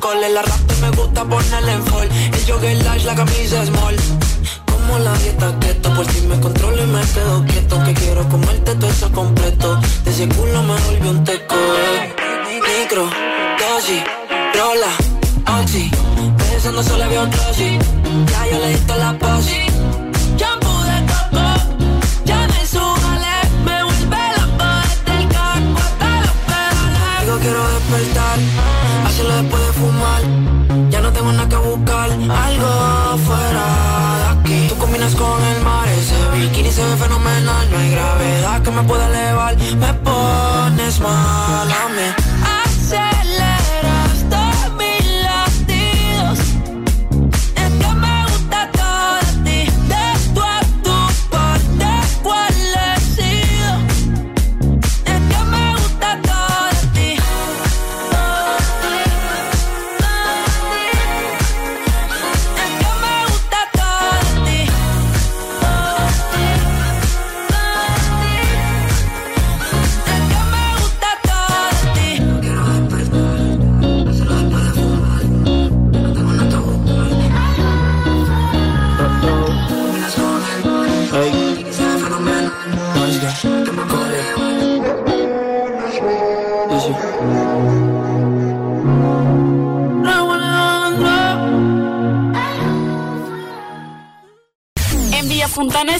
A todos un cole. La rap me gusta ponerle en fall. El jogger large, la camisa small. Como la dieta keto, por si me controlo y me quedo quieto. Que quiero comerte todo eso completo. De ese culo me volvió un teco. Micro, dosis, rola, oxi. Pensando solo había un dosis. Ya yo le di la posi. Me pueda elevar, me pones mal a mí.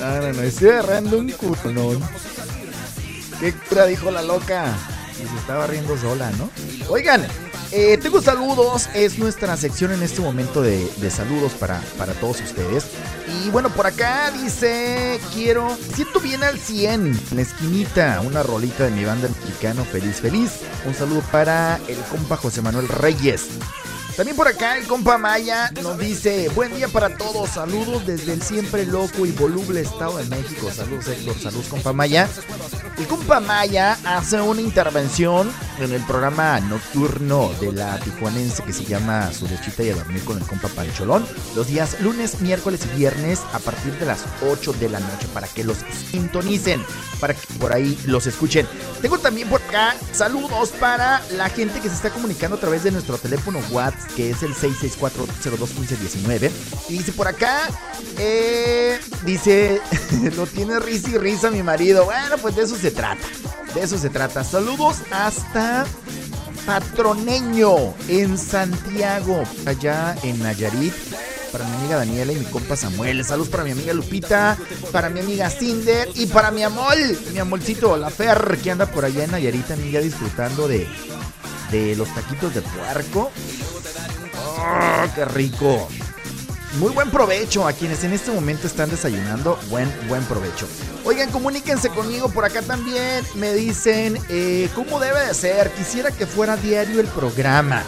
No, no, no, estoy agarrando un culón. ¿Qué cura dijo la loca? Y se estaba riendo sola, ¿no? Oigan, eh, tengo saludos. Es nuestra sección en este momento de, saludos para, para todos ustedes. Y bueno, por acá dice, quiero, siento bien al 100, en la esquinita, una rolita de mi banda mexicano, feliz, feliz. Un saludo para el compa José Manuel Reyes. También por acá el compa Maya nos dice, buen día para todos, saludos desde el siempre loco y voluble Estado de México. Saludos Héctor, saludos compa Maya. El compa Maya hace una intervención en el programa nocturno de la tijuanense que se llama Su lechita y a dormir con el compa Pancholón. Los días lunes, miércoles y viernes a partir de las 8 de la noche para que los sintonicen, para que por ahí los escuchen. Tengo también por acá saludos para la gente que se está comunicando a través de nuestro teléfono WhatsApp que es el 664-021519. Y dice por acá, eh, dice, (laughs) lo tiene risa y risa mi marido. Bueno, pues de eso se trata. De eso se trata. Saludos hasta Patroneño en Santiago, allá en Nayarit. Para mi amiga Daniela y mi compa Samuel. Saludos para mi amiga Lupita, para mi amiga Cinder y para mi amor, mi amorcito, la Fer, que anda por allá en Nayarit también ya disfrutando de, de los taquitos de puerco. ¡Oh, qué rico! Muy buen provecho a quienes en este momento están desayunando. Buen, buen provecho. Oigan, comuníquense conmigo por acá también. Me dicen eh, cómo debe de ser. Quisiera que fuera diario el programa.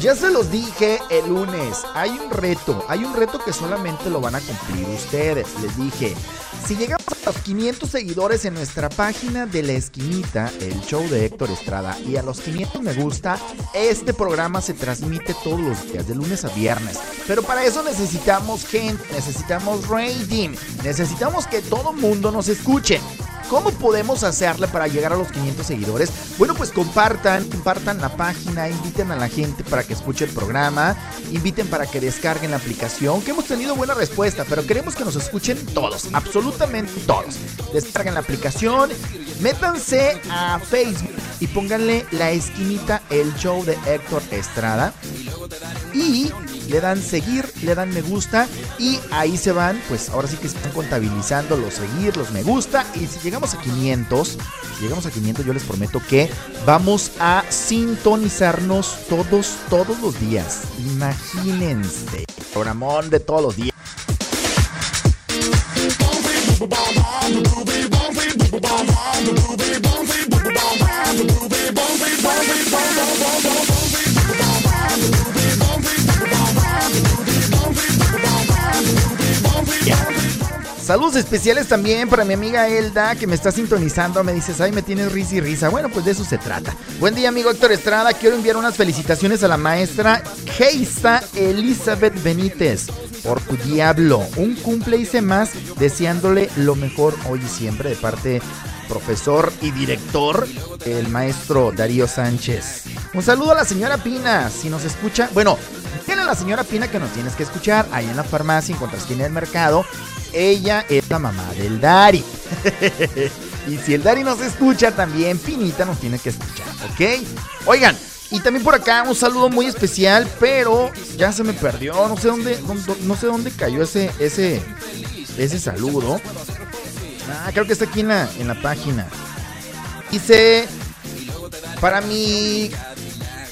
Ya se los dije el lunes. Hay un reto. Hay un reto que solamente lo van a cumplir ustedes. Les dije. Si llegamos a los 500 seguidores en nuestra página de la esquinita, el show de Héctor Estrada, y a los 500 me gusta, este programa se transmite todos los días, de lunes a viernes. Pero para eso necesitamos gente, necesitamos rating, necesitamos que todo mundo nos escuche. ¿Cómo podemos hacerle para llegar a los 500 seguidores? Bueno, pues compartan, compartan la página, inviten a la gente para que escuche el programa, inviten para que descarguen la aplicación, que hemos tenido buena respuesta, pero queremos que nos escuchen todos, absolutamente todos. Descarguen la aplicación, métanse a Facebook y pónganle la esquinita El Show de Héctor Estrada y le dan seguir, le dan me gusta y ahí se van, pues ahora sí que están contabilizando los seguir, los me gusta y si llegamos a 500, si llegamos a 500 yo les prometo que vamos a sintonizarnos todos, todos los días. Imagínense, programón de todos los días. Saludos especiales también para mi amiga Elda que me está sintonizando. Me dices, ay, me tienes risa y risa. Bueno, pues de eso se trata. Buen día, amigo Héctor Estrada. Quiero enviar unas felicitaciones a la maestra Geisa Elizabeth Benítez por tu diablo. Un cumple hice más deseándole lo mejor hoy y siempre de parte profesor y director, el maestro Darío Sánchez. Un saludo a la señora Pina, si nos escucha. Bueno, tiene la señora Pina que nos tienes que escuchar ahí en la farmacia, en contraesquina del mercado. Ella es la mamá del Dari. (laughs) y si el Dari nos escucha, también Pinita nos tiene que escuchar, ¿ok? Oigan, y también por acá un saludo muy especial, pero ya se me perdió, no sé dónde, no sé dónde cayó ese, ese, ese saludo. Ah, creo que está aquí en la, en la página. Dice, para mi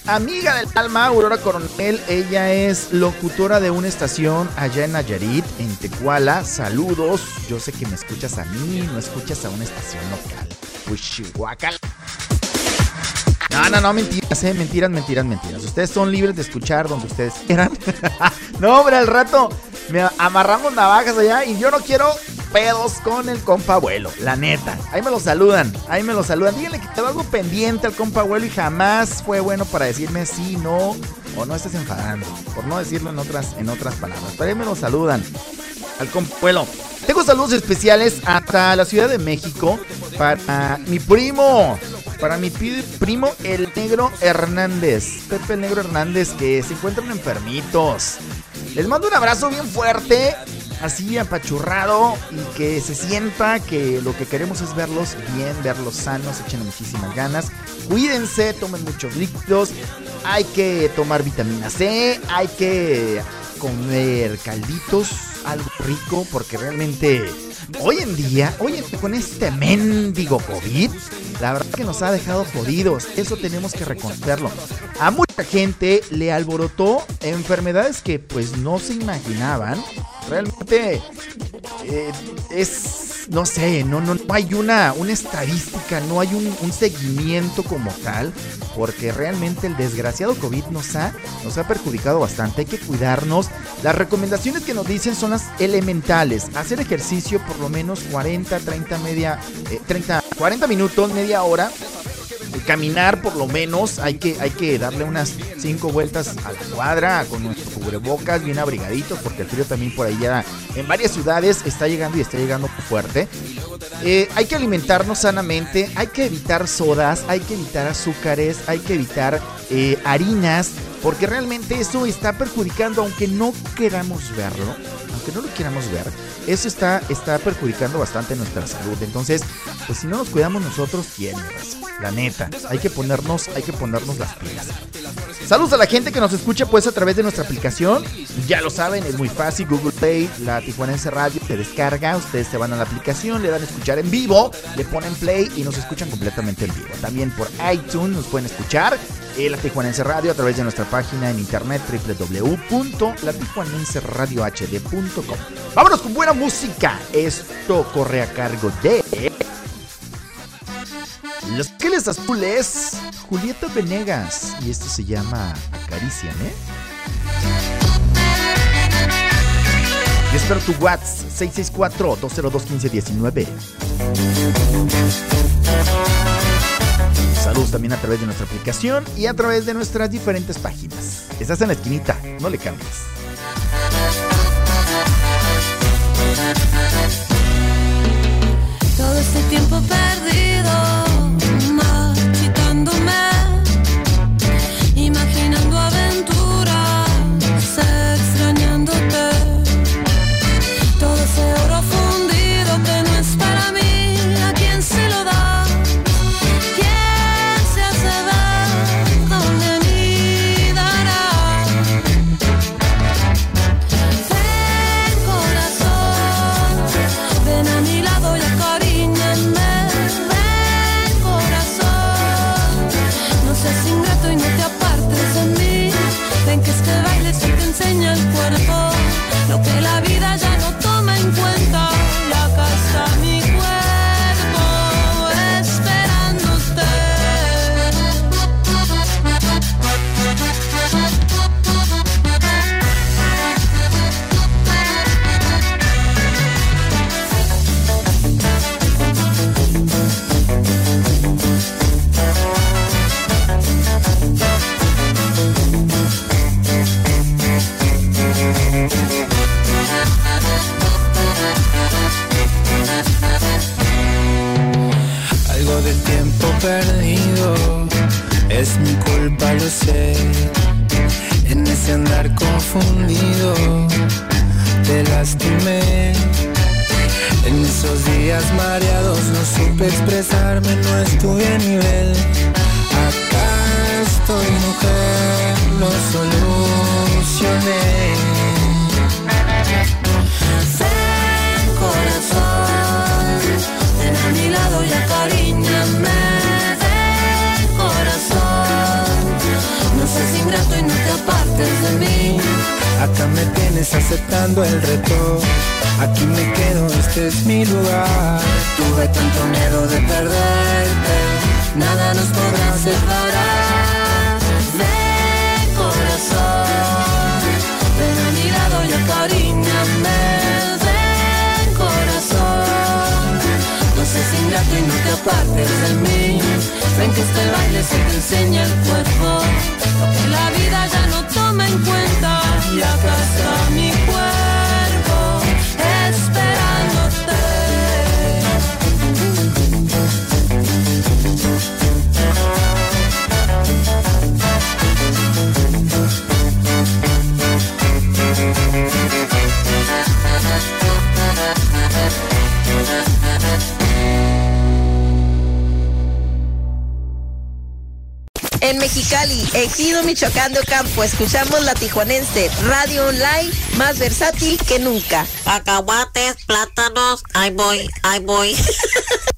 amiga del alma, Aurora Coronel, ella es locutora de una estación allá en Nayarit, en Tecuala. Saludos, yo sé que me escuchas a mí, no escuchas a una estación local. Huichihuacal. No, no, no, mentiras, eh, mentiras, mentiras, mentiras. Ustedes son libres de escuchar donde ustedes quieran. (laughs) no, hombre, al rato me amarramos navajas allá y yo no quiero pedos con el compa abuelo, la neta. Ahí me lo saludan, ahí me lo saludan. Díganle que quedó algo pendiente al compa abuelo y jamás fue bueno para decirme sí, no o no estés enfadando, por no decirlo en otras, en otras palabras. Pero ahí me lo saludan al compa abuelo. Tengo saludos especiales hasta la Ciudad de México para mi primo, para mi primo el Negro Hernández, Pepe el Negro Hernández, que se encuentran enfermitos. Les mando un abrazo bien fuerte, así apachurrado, y que se sienta que lo que queremos es verlos bien, verlos sanos, echen muchísimas ganas. Cuídense, tomen muchos líquidos, hay que tomar vitamina C, hay que comer calditos, algo rico, porque realmente hoy en día, día, con este mendigo COVID, la verdad que nos ha dejado jodidos. Eso tenemos que reconocerlo. A mucha gente le alborotó enfermedades que pues no se imaginaban. Realmente eh, es no sé, no, no, no hay una, una estadística, no hay un, seguimiento como tal, porque realmente el desgraciado COVID nos ha, nos ha perjudicado bastante. Hay que cuidarnos. Las recomendaciones que nos dicen son las elementales. Hacer ejercicio lo menos 40, 30, media, eh, 30, 40 minutos, media hora caminar por lo menos, hay que, hay que darle unas cinco vueltas a la cuadra con nuestro cubrebocas bien abrigaditos, porque el frío también por ahí ya en varias ciudades está llegando y está llegando fuerte. Eh, hay que alimentarnos sanamente, hay que evitar sodas, hay que evitar azúcares, hay que evitar eh, harinas, porque realmente eso está perjudicando, aunque no queramos verlo, aunque no lo queramos ver, eso está, está perjudicando bastante nuestra salud. Entonces, pues si no nos cuidamos nosotros, ¿quién? La neta, hay que ponernos, hay que ponernos las pilas. Saludos a la gente que nos escucha pues a través de nuestra aplicación. Ya lo saben, es muy fácil. Google Play, la Tijuanense Radio se descarga. Ustedes se van a la aplicación, le dan a escuchar en vivo, le ponen play y nos escuchan completamente en vivo. También por iTunes nos pueden escuchar. Eh, la Tijuanense Radio a través de nuestra página en internet www.latijuanenseradiohd.com. Vámonos con buena música. Esto corre a cargo de Los Ángeles Azules, Julieta Venegas. Y esto se llama Acarician, ¿eh? Yo espero tu WhatsApp 664-202-1519. Saludos también a través de nuestra aplicación y a través de nuestras diferentes páginas. Estás en la esquinita, no le cambies. Todo este tiempo perdido, En ese andar confundido te lastimé. En esos días mareados no supe expresarme, no estuve a nivel. Acá estoy mujer, lo solucioné. Acá me tienes aceptando el reto. Aquí me quedo, este es mi lugar. Tuve tanto miedo de perderte, nada nos podrá separar. Ven corazón, ven a y acariñame. Ven corazón, no seas ingrato y no te apartes de mí. Ven que este baile se te enseña el cuerpo, la vida ya no toma en cuenta. Y acá mi cuerpo esperándote. Mexicali, Ejido Michoacán de Ocampo, escuchamos la tijuanense radio online más versátil que nunca. Cacahuates, plátanos, ahí voy, ahí voy. (laughs)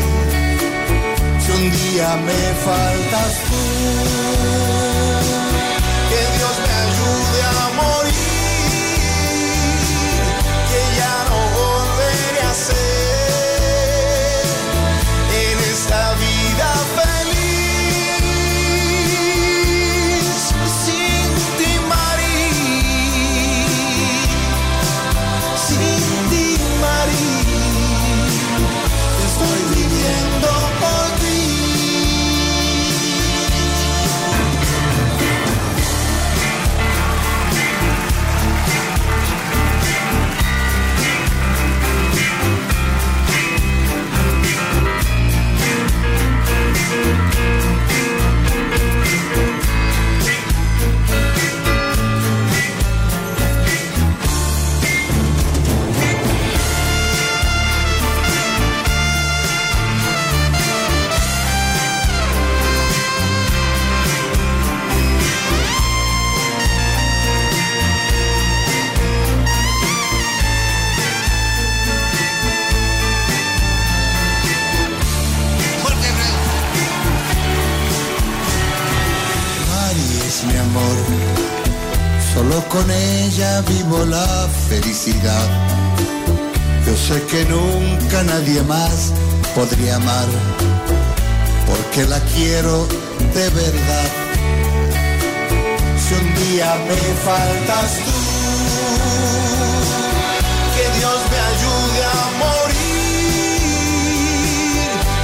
Un día me faltas tú, con ella vivo la felicidad. Yo sé que nunca nadie más podría amar, porque la quiero de verdad. Si un día me faltas tú, que Dios me ayude a morir,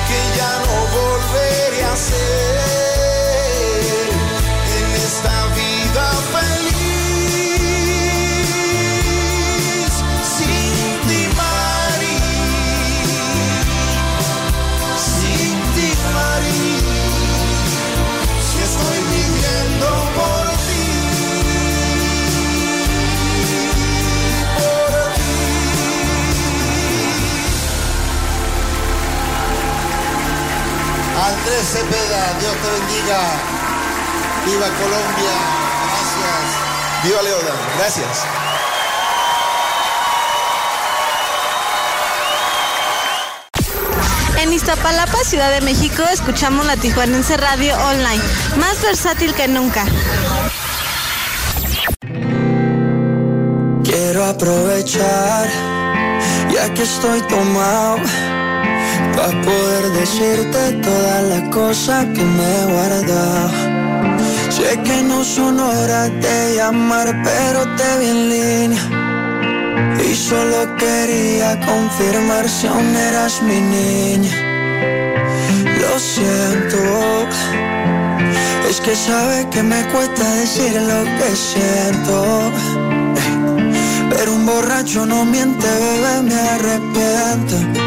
que ya no volveré a ser Andrés Cepeda, Dios te bendiga. Viva Colombia. Gracias. Viva Leona, gracias. En Iztapalapa, Ciudad de México, escuchamos la Tijuanense Radio Online, más versátil que nunca. Quiero aprovechar, ya que estoy tomado, para poder decirte toda la cosa que me he guardado. Sé que no son horas de llamar, pero te vi en línea. Y solo quería confirmar si aún eras mi niña. Lo siento, es que sabe que me cuesta decir lo que siento. Pero un borracho no miente, bebé, me arrepiento.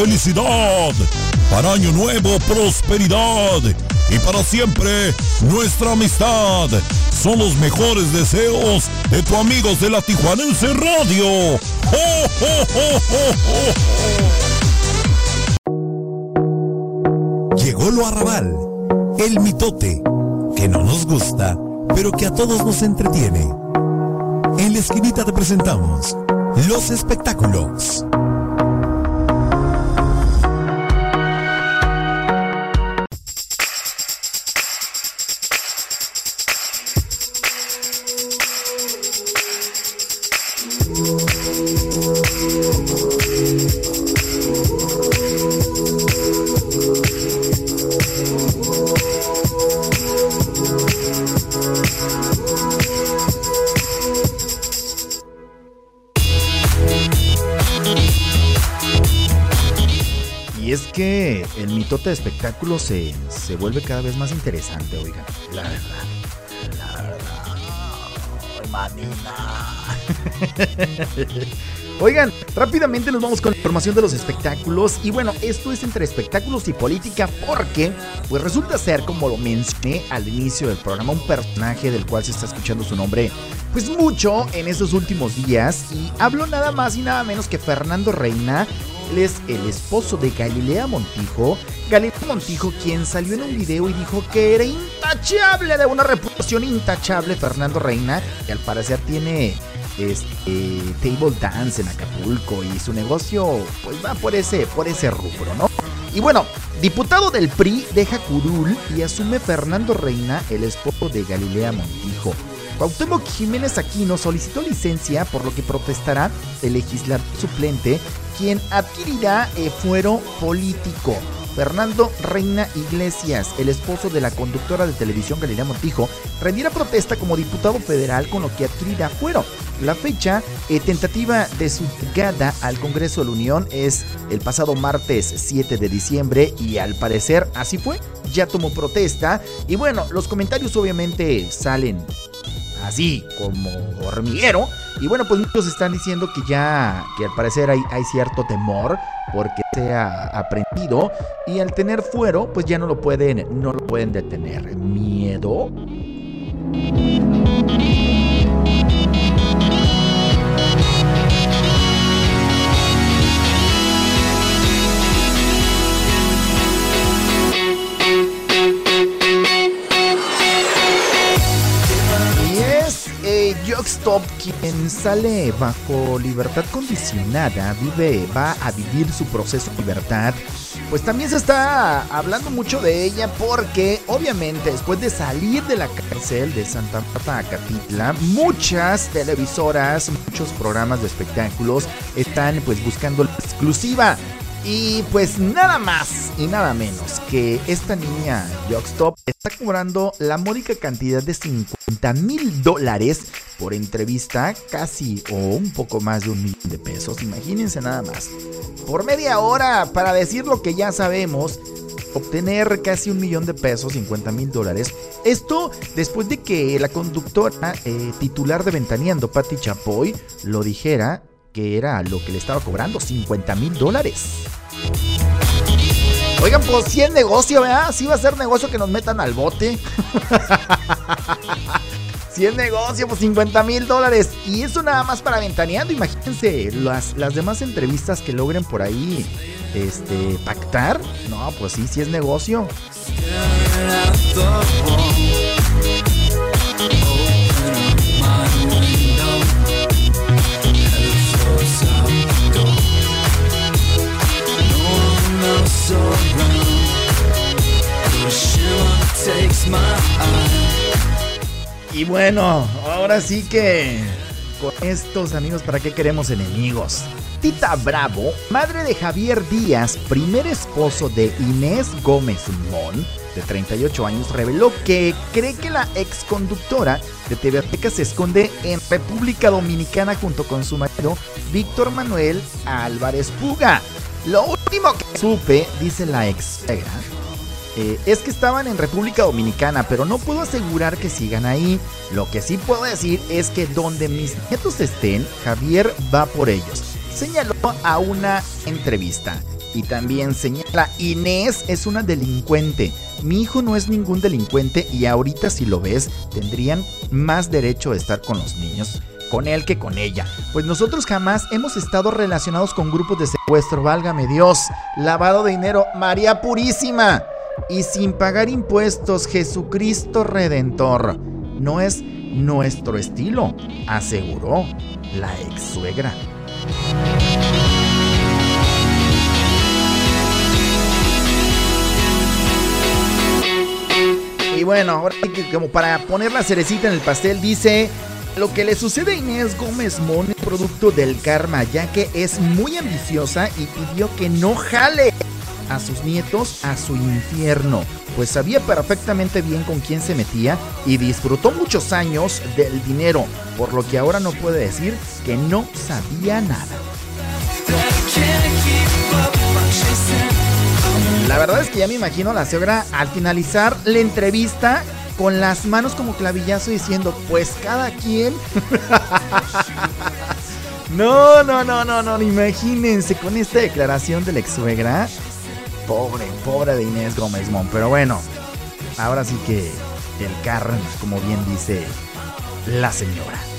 Felicidad. Para Año Nuevo, prosperidad. Y para siempre, nuestra amistad. Son los mejores deseos de tu amigos de la Tijuanense Radio. ¡Oh, oh, oh! Llegó lo arrabal, el mitote, que no nos gusta, pero que a todos nos entretiene. En la esquinita te presentamos los espectáculos. Mitote de espectáculo se, se vuelve cada vez más interesante, oigan. La verdad. La verdad. Manina. (laughs) Oigan, rápidamente nos vamos con la información de los espectáculos. Y bueno, esto es entre espectáculos y política porque, pues resulta ser, como lo mencioné al inicio del programa, un personaje del cual se está escuchando su nombre, pues mucho en estos últimos días. Y hablo nada más y nada menos que Fernando Reina. Es el esposo de Galilea Montijo. Galilea Montijo, quien salió en un video y dijo que era intachable, de una reputación intachable, Fernando Reina, que al parecer tiene este table dance en Acapulco y su negocio pues va por ese por ese rubro, ¿no? Y bueno, diputado del PRI deja curul y asume Fernando Reina, el esposo de Galilea Montijo. Cuauhtémoc Jiménez Aquino solicitó licencia por lo que protestará el legislador suplente quien adquirirá eh, fuero político. Fernando Reina Iglesias, el esposo de la conductora de televisión Galilea Montijo, rendirá protesta como diputado federal con lo que adquirirá fuero. La fecha eh, tentativa de su llegada al Congreso de la Unión es el pasado martes 7 de diciembre y al parecer así fue, ya tomó protesta y bueno, los comentarios obviamente salen así como hormiguero. Y bueno, pues muchos están diciendo que ya, que al parecer hay, hay cierto temor porque sea aprendido y al tener fuero, pues ya no lo pueden, no lo pueden detener. ¿Miedo? Eh, Stop quien sale bajo libertad condicionada, vive, va a vivir su proceso de libertad. Pues también se está hablando mucho de ella porque obviamente después de salir de la cárcel de Santa Marta a Catitla, muchas televisoras, muchos programas de espectáculos están pues buscando la exclusiva. Y pues nada más y nada menos que esta niña Stop está cobrando la módica cantidad de 50 mil dólares por entrevista, casi o un poco más de un millón de pesos. Imagínense nada más. Por media hora para decir lo que ya sabemos. obtener casi un millón de pesos, 50 mil dólares. Esto después de que la conductora eh, titular de Ventaneando, Patti Chapoy, lo dijera que era lo que le estaba cobrando, 50 mil dólares. Oigan, pues si es negocio, ¿verdad? Si va a ser negocio que nos metan al bote. (laughs) si es negocio, pues 50 mil dólares. Y eso nada más para ventaneando. Imagínense las, las demás entrevistas que logren por ahí este, pactar. No, pues sí, sí es negocio. Y bueno, ahora sí que con estos amigos, ¿para qué queremos enemigos? Tita Bravo, madre de Javier Díaz, primer esposo de Inés Gómez Mon, de 38 años, reveló que cree que la ex conductora de TV Azteca se esconde en República Dominicana junto con su marido Víctor Manuel Álvarez Puga. Lo último que supe, dice la ex eh, es que estaban en República Dominicana, pero no puedo asegurar que sigan ahí. Lo que sí puedo decir es que donde mis nietos estén, Javier va por ellos. Señaló a una entrevista. Y también señala, Inés es una delincuente. Mi hijo no es ningún delincuente y ahorita si lo ves, tendrían más derecho de estar con los niños con él que con ella. Pues nosotros jamás hemos estado relacionados con grupos de secuestro, válgame Dios, lavado de dinero, María Purísima. Y sin pagar impuestos, Jesucristo Redentor. No es nuestro estilo, aseguró la ex suegra. Y bueno, ahora como para poner la cerecita en el pastel, dice lo que le sucede a Inés Gómez Mon es producto del karma, ya que es muy ambiciosa y pidió que no jale a sus nietos a su infierno, pues sabía perfectamente bien con quién se metía y disfrutó muchos años del dinero, por lo que ahora no puede decir que no sabía nada. La verdad es que ya me imagino la suegra al finalizar la entrevista con las manos como clavillazo diciendo, pues cada quien. (laughs) no, no, no, no, no, imagínense con esta declaración de la ex suegra. Pobre, pobre de Inés Gómez Mon. Pero bueno, ahora sí que el carro, como bien dice la señora.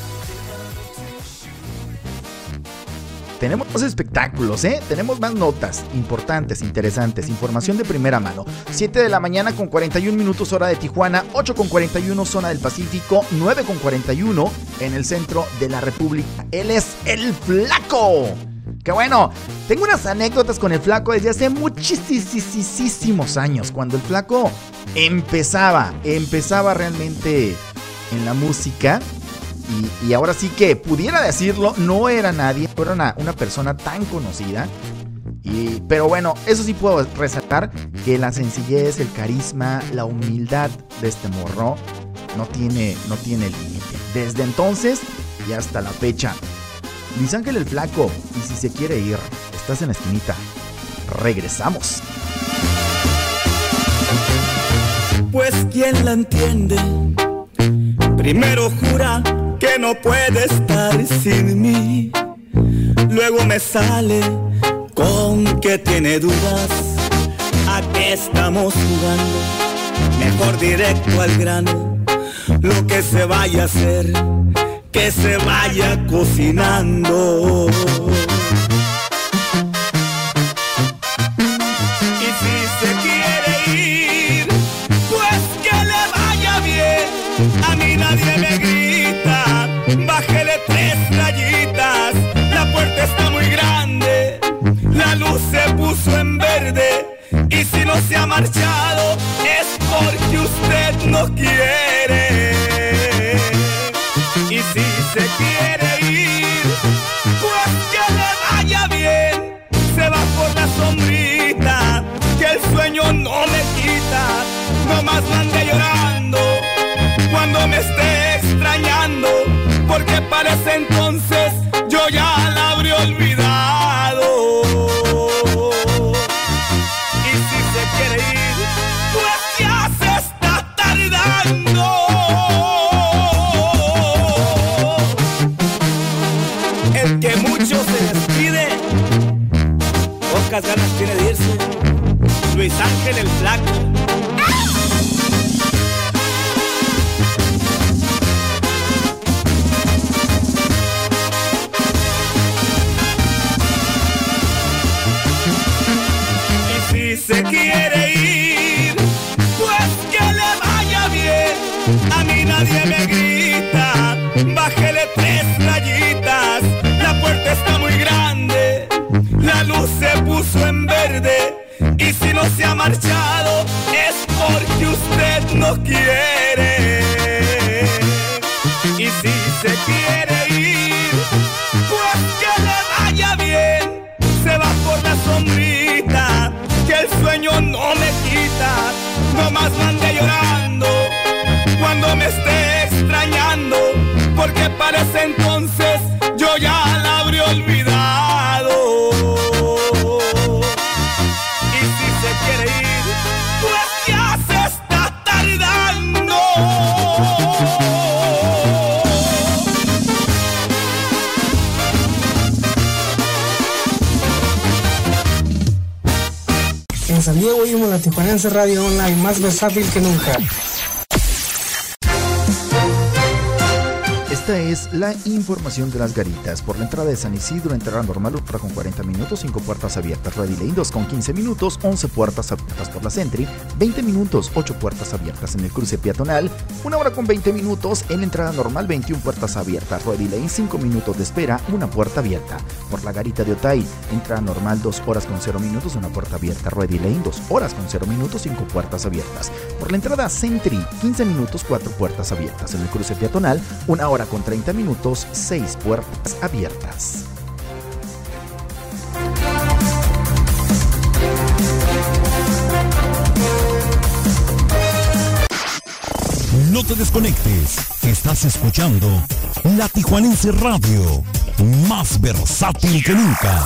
Tenemos más espectáculos, ¿eh? Tenemos más notas importantes, interesantes, información de primera mano. 7 de la mañana con 41 minutos hora de Tijuana, 8 con 41 zona del Pacífico, 9 con 41 en el centro de la República. Él es el flaco. Que bueno, tengo unas anécdotas con el flaco desde hace muchísimos años, cuando el flaco empezaba, empezaba realmente en la música. Y, ahora sí que pudiera decirlo, no era nadie, no era una, persona tan conocida. Y, pero bueno, eso sí puedo resaltar que la sencillez, el carisma, la humildad de este morro no tiene, no tiene límite. Desde entonces y hasta la fecha. Luis Ángel el Flaco, y si se quiere ir, estás en la esquinita. Regresamos. Pues quién la entiende, primero jura que no puede estar sin mí. Luego me sale con que tiene dudas. ¿A qué estamos jugando? Mejor directo al grano. Lo que se vaya a hacer, que se vaya cocinando. Y si puso en verde. Y si no se ha marchado, es porque usted no quiere. Y si se quiere ir, pues que le vaya bien. Se va por la sombrita, que el sueño no me quita. No más ande llorando cuando me esté extrañando, porque parece entonces que mucho se despide. Pocas ganas tiene de irse. Luis Ángel el Flaco. Y si se quiere. Y si no se ha marchado, es porque usted no quiere. Y si se quiere ir, pues que le vaya bien. Se va por la sombrita, que el sueño no me quita. No más mande llorando cuando me esté extrañando, porque parece entonces Radio Online, más versátil que nunca. Es la información de las garitas. Por la entrada de San Isidro, entrada normal, otra con 40 minutos, 5 puertas abiertas. Ready Lane 2 con 15 minutos, 11 puertas abiertas por la Sentry, 20 minutos, 8 puertas abiertas en el cruce peatonal, 1 hora con 20 minutos en la entrada normal, 21 puertas abiertas. Ready Lane 5 minutos de espera, una puerta abierta. Por la garita de Otay, entrada normal 2 horas con 0 minutos, una puerta abierta. Ready Lane 2 horas con 0 minutos, 5 puertas abiertas. Por la entrada Sentry, 15 minutos, 4 puertas abiertas. En el cruce peatonal, 1 hora con 30 minutos, 6 puertas abiertas. No te desconectes. Estás escuchando La Tijuanense Radio. Más versátil que nunca.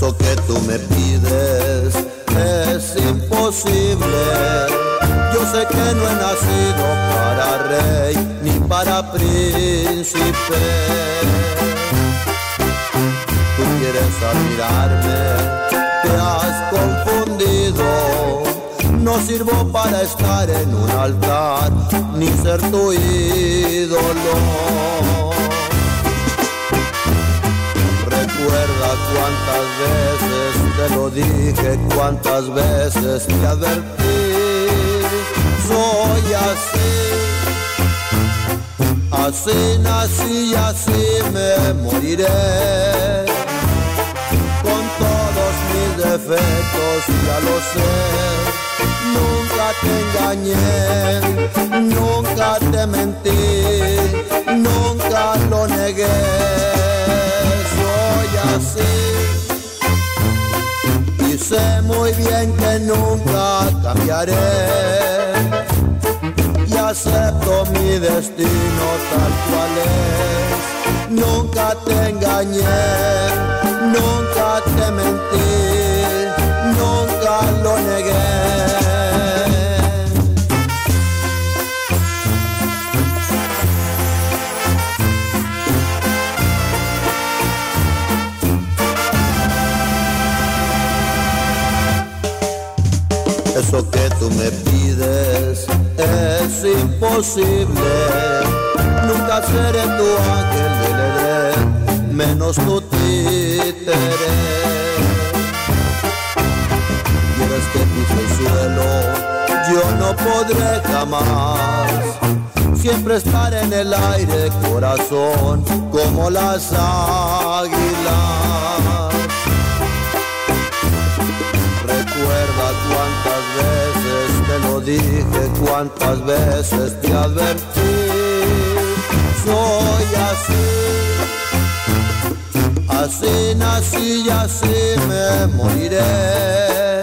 Eso que tú me pides es imposible. Yo sé que no he nacido para rey ni para príncipe. Tú quieres admirarme, te has confundido. No sirvo para estar en un altar ni ser tu ídolo. Recuerda cuántas veces te lo dije, cuántas veces te advertí. Soy así, así nací y así me moriré. Con todos mis defectos ya lo sé. Nunca te engañé, nunca te mentí, nunca lo negué así. Y sé muy bien que nunca cambiaré. Y acepto mi destino tal cual es. Nunca te engañé, nunca te mentí, imposible. Nunca seré tu ángel del Edén, menos tu títere. Quieres que pise el suelo, yo no podré jamás. Siempre estar en el aire, corazón, como las águilas. Recuerda cuántas veces te lo dije, cuántas veces te advertí. Soy así, así nací y así me moriré.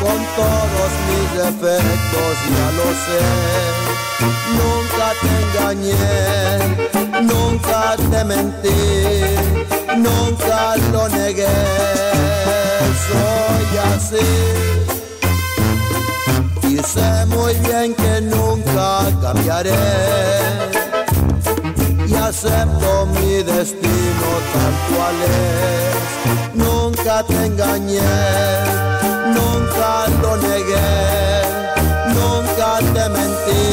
Con todos mis defectos ya lo sé. Nunca te engañé, nunca te mentí, nunca lo negué soy así sé muy bien que nunca cambiaré y acepto mi destino tal cual es. Nunca te engañé, nunca lo negué, nunca te mentí.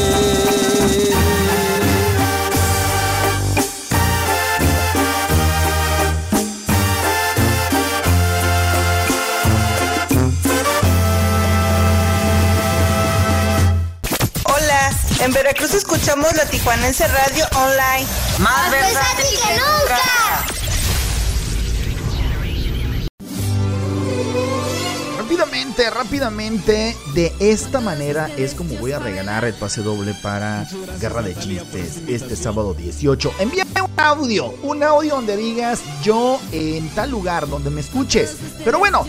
En Veracruz escuchamos la Tijuanense Radio Online. Más versátil que nunca. Rápidamente, rápidamente, de esta manera es como voy a regalar el pase doble para Guerra de Chistes este sábado 18. Envíame un audio, un audio donde digas yo en tal lugar donde me escuches. Pero bueno,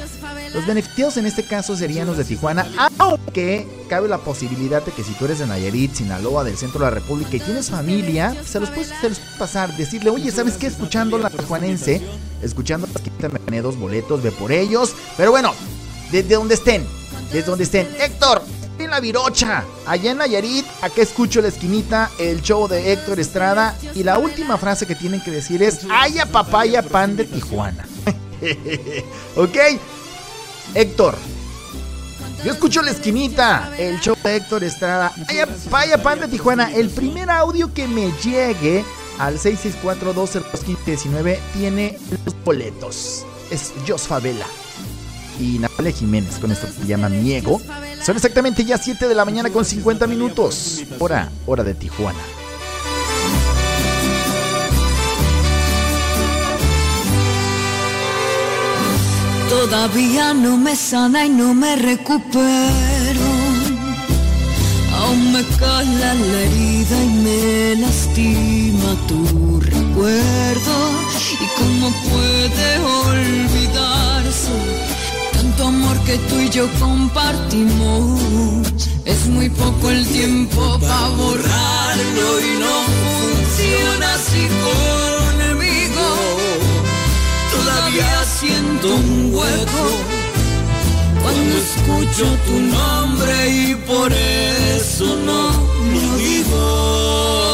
los beneficiados en este caso serían los de Tijuana, aunque cabe la posibilidad de que si tú eres de Nayarit, Sinaloa, del centro de la República y tienes familia, se los puedes, pasar, decirle, oye, ¿sabes qué? Escuchando la tijuanense, escuchando las que dos boletos, ve por ellos. Pero bueno, desde donde estén, desde donde estén. Héctor, en la Virocha, allá en Nayarit, acá escucho la esquinita, el show de Héctor Estrada. Y la última frase que tienen que decir es, haya papaya pan de Tijuana. (laughs) ok, Héctor. Yo escucho la esquinita, el show de Héctor Estrada. Vaya, pan de Tijuana. El primer audio que me llegue al 664-12-19 tiene los boletos. Es Jos Favela y Natalia Jiménez con esto que se llama Miego. Son exactamente ya 7 de la mañana con 50 minutos. Hora, hora de Tijuana. Todavía no me sana y no me recupero. Aún me cala la herida y me lastima tu recuerdo. ¿Y cómo puede olvidarse tanto amor que tú y yo compartimos? Es muy poco el tiempo para borrarlo y no funciona así conmigo. Todavía siento un hueco cuando escucho tu nombre y por eso no lo digo.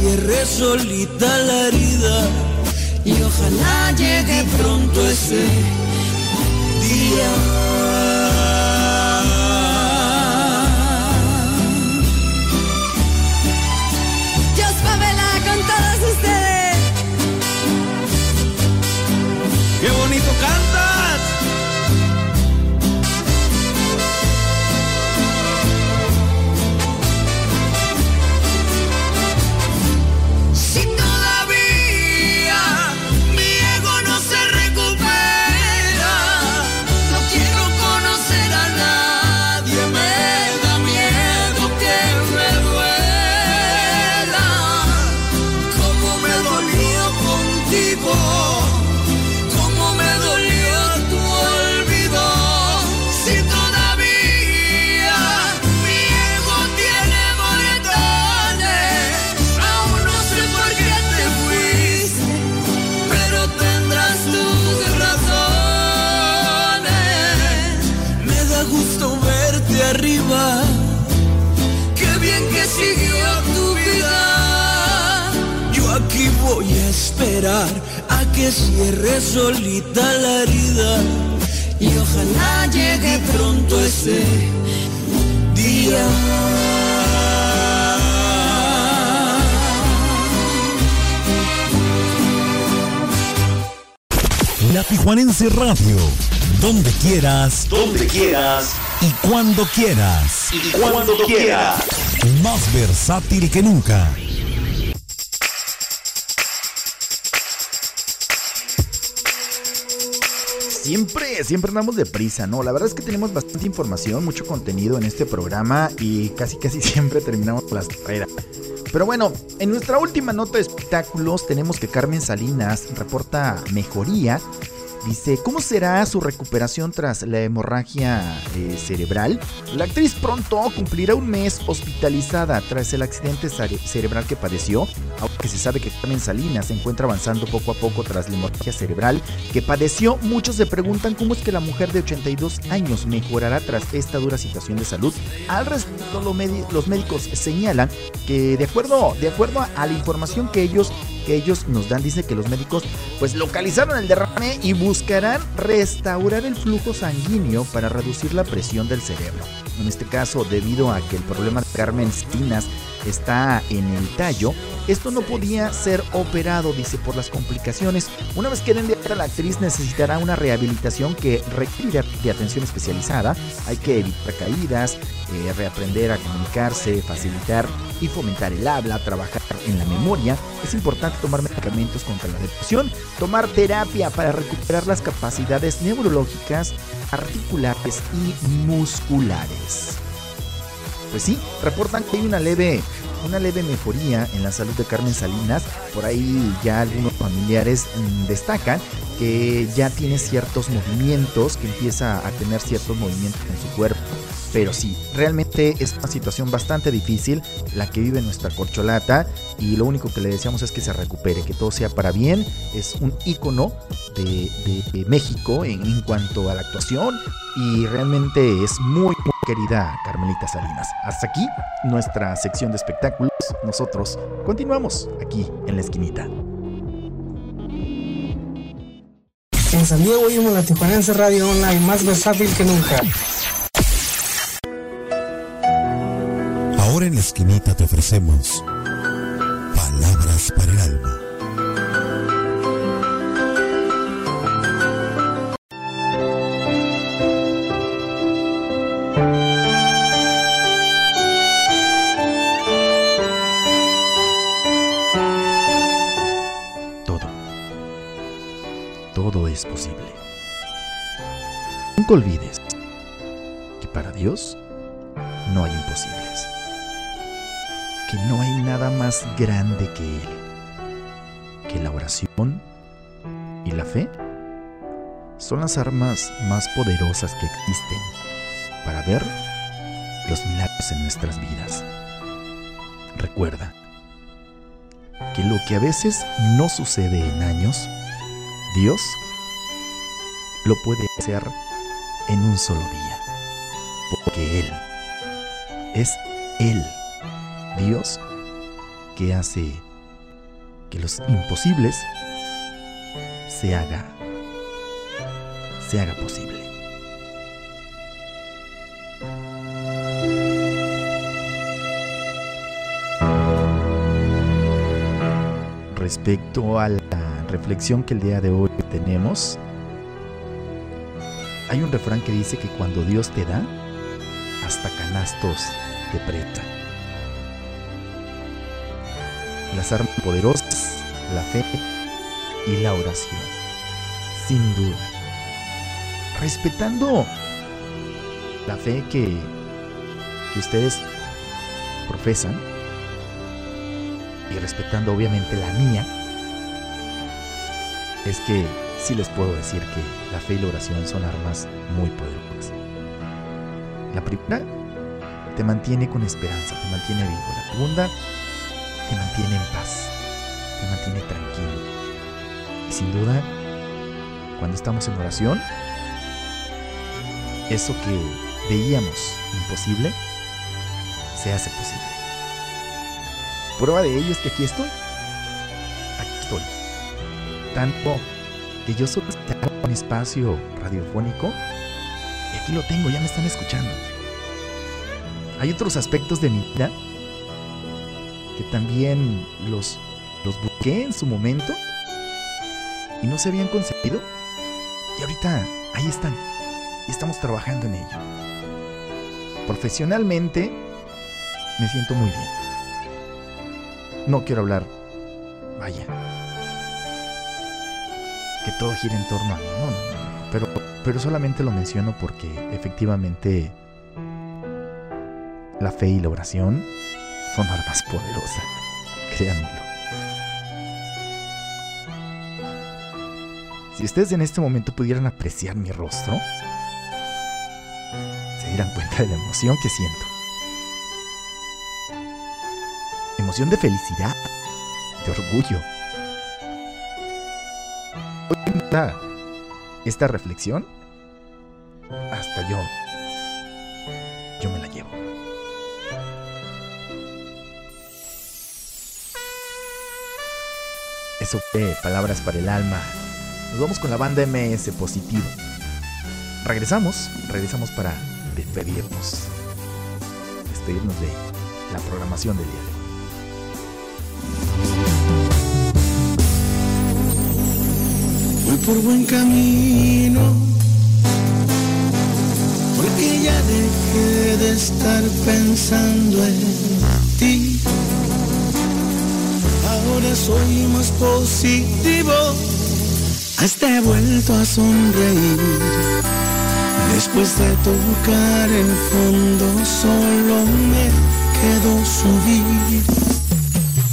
Cierre solita la herida y ojalá llegue pronto ese día. Cierre solita la herida y ojalá llegue pronto ese día. La Tijuanense Radio. Donde quieras. Donde quieras. Y cuando quieras. Y cuando quieras. más versátil que nunca. Siempre, siempre andamos deprisa, ¿no? La verdad es que tenemos bastante información, mucho contenido en este programa y casi casi (laughs) siempre terminamos las carreras. Pero bueno, en nuestra última nota de espectáculos tenemos que Carmen Salinas reporta mejoría Dice, ¿cómo será su recuperación tras la hemorragia eh, cerebral? La actriz pronto cumplirá un mes hospitalizada tras el accidente cerebral que padeció, aunque se sabe que Carmen Salinas se encuentra avanzando poco a poco tras la hemorragia cerebral que padeció. Muchos se preguntan cómo es que la mujer de 82 años mejorará tras esta dura situación de salud. Al respecto, los médicos señalan que de acuerdo, de acuerdo a la información que ellos ellos nos dan, dice que los médicos pues localizaron el derrame y buscarán restaurar el flujo sanguíneo para reducir la presión del cerebro. En este caso, debido a que el problema de Carmen Spinas está en el tallo, esto no podía ser operado, dice, por las complicaciones. Una vez que den de la actriz necesitará una rehabilitación que requiere de atención especializada. Hay que evitar caídas, eh, reaprender a comunicarse, facilitar y fomentar el habla, trabajar en la memoria. Es importante tomar medicamentos contra la depresión, tomar terapia para recuperar las capacidades neurológicas, articulares y musculares. Pues sí, reportan que hay una leve una leve mejoría en la salud de Carmen Salinas. Por ahí ya algunos familiares mm, destacan que ya tiene ciertos movimientos, que empieza a tener ciertos movimientos en su cuerpo. Pero sí, realmente es una situación bastante difícil la que vive nuestra corcholata y lo único que le deseamos es que se recupere, que todo sea para bien. Es un ícono de, México en, cuanto a la actuación y realmente es muy, muy querida Carmelita Salinas. Hasta aquí nuestra sección de espectáculos. Nosotros continuamos aquí en la esquinita. En San Diego oímos la Tijuanense Radio Online más versátil que nunca. Ahora en la esquinita te ofrecemos palabras para el alma. Todo. Todo es posible. Nunca olvides que para Dios más grande que Él. Que la oración y la fe son las armas más poderosas que existen para ver los milagros en nuestras vidas. Recuerda que lo que a veces no sucede en años, Dios lo puede hacer en un solo día. Porque Él es Él, Dios, que hace que los imposibles se haga, se haga posible. Respecto a la reflexión que el día de hoy tenemos, hay un refrán que dice que cuando Dios te da, hasta canastos te presta. Las armas poderosas, la fe y la oración. Sin duda. Respetando la fe que, ustedes profesan y respetando obviamente la mía, es que sí les puedo decir que la fe y la oración son armas muy poderosas. La primera te mantiene con esperanza, te mantiene vivo. La segunda te mantiene en paz, te mantiene tranquilo. Y sin duda, cuando estamos en oración, eso que veíamos imposible, se hace posible. Prueba de ello es que aquí estoy. Aquí estoy. Tanto que yo solo un espacio radiofónico y aquí lo tengo, ya me están escuchando. Hay otros aspectos de mi vida que también los, los busqué en su momento y no se habían concebido. Y ahorita ahí están. Y estamos trabajando en ello. Profesionalmente me siento muy bien. No quiero hablar, vaya, que todo gira en torno a mí, no, no, pero, pero solamente lo menciono porque efectivamente la fe y la oración son armas poderosas, créanmelo. Si ustedes en este momento pudieran apreciar mi rostro, se dieran cuenta de la emoción que siento. Emoción de felicidad, de orgullo. Hoy esta reflexión, hasta yo, Palabras para el alma. Nos vamos con la banda MS Positivo. Regresamos, regresamos para despedirnos. Despedirnos de la programación del día de hoy. Voy por buen camino, porque ya dejé de estar pensando en ti. Ahora soy más positivo, hasta he vuelto a sonreír. Después de tocar el fondo, solo me quedó subir.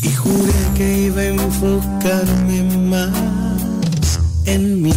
Y juré que iba a enfocarme más en mí.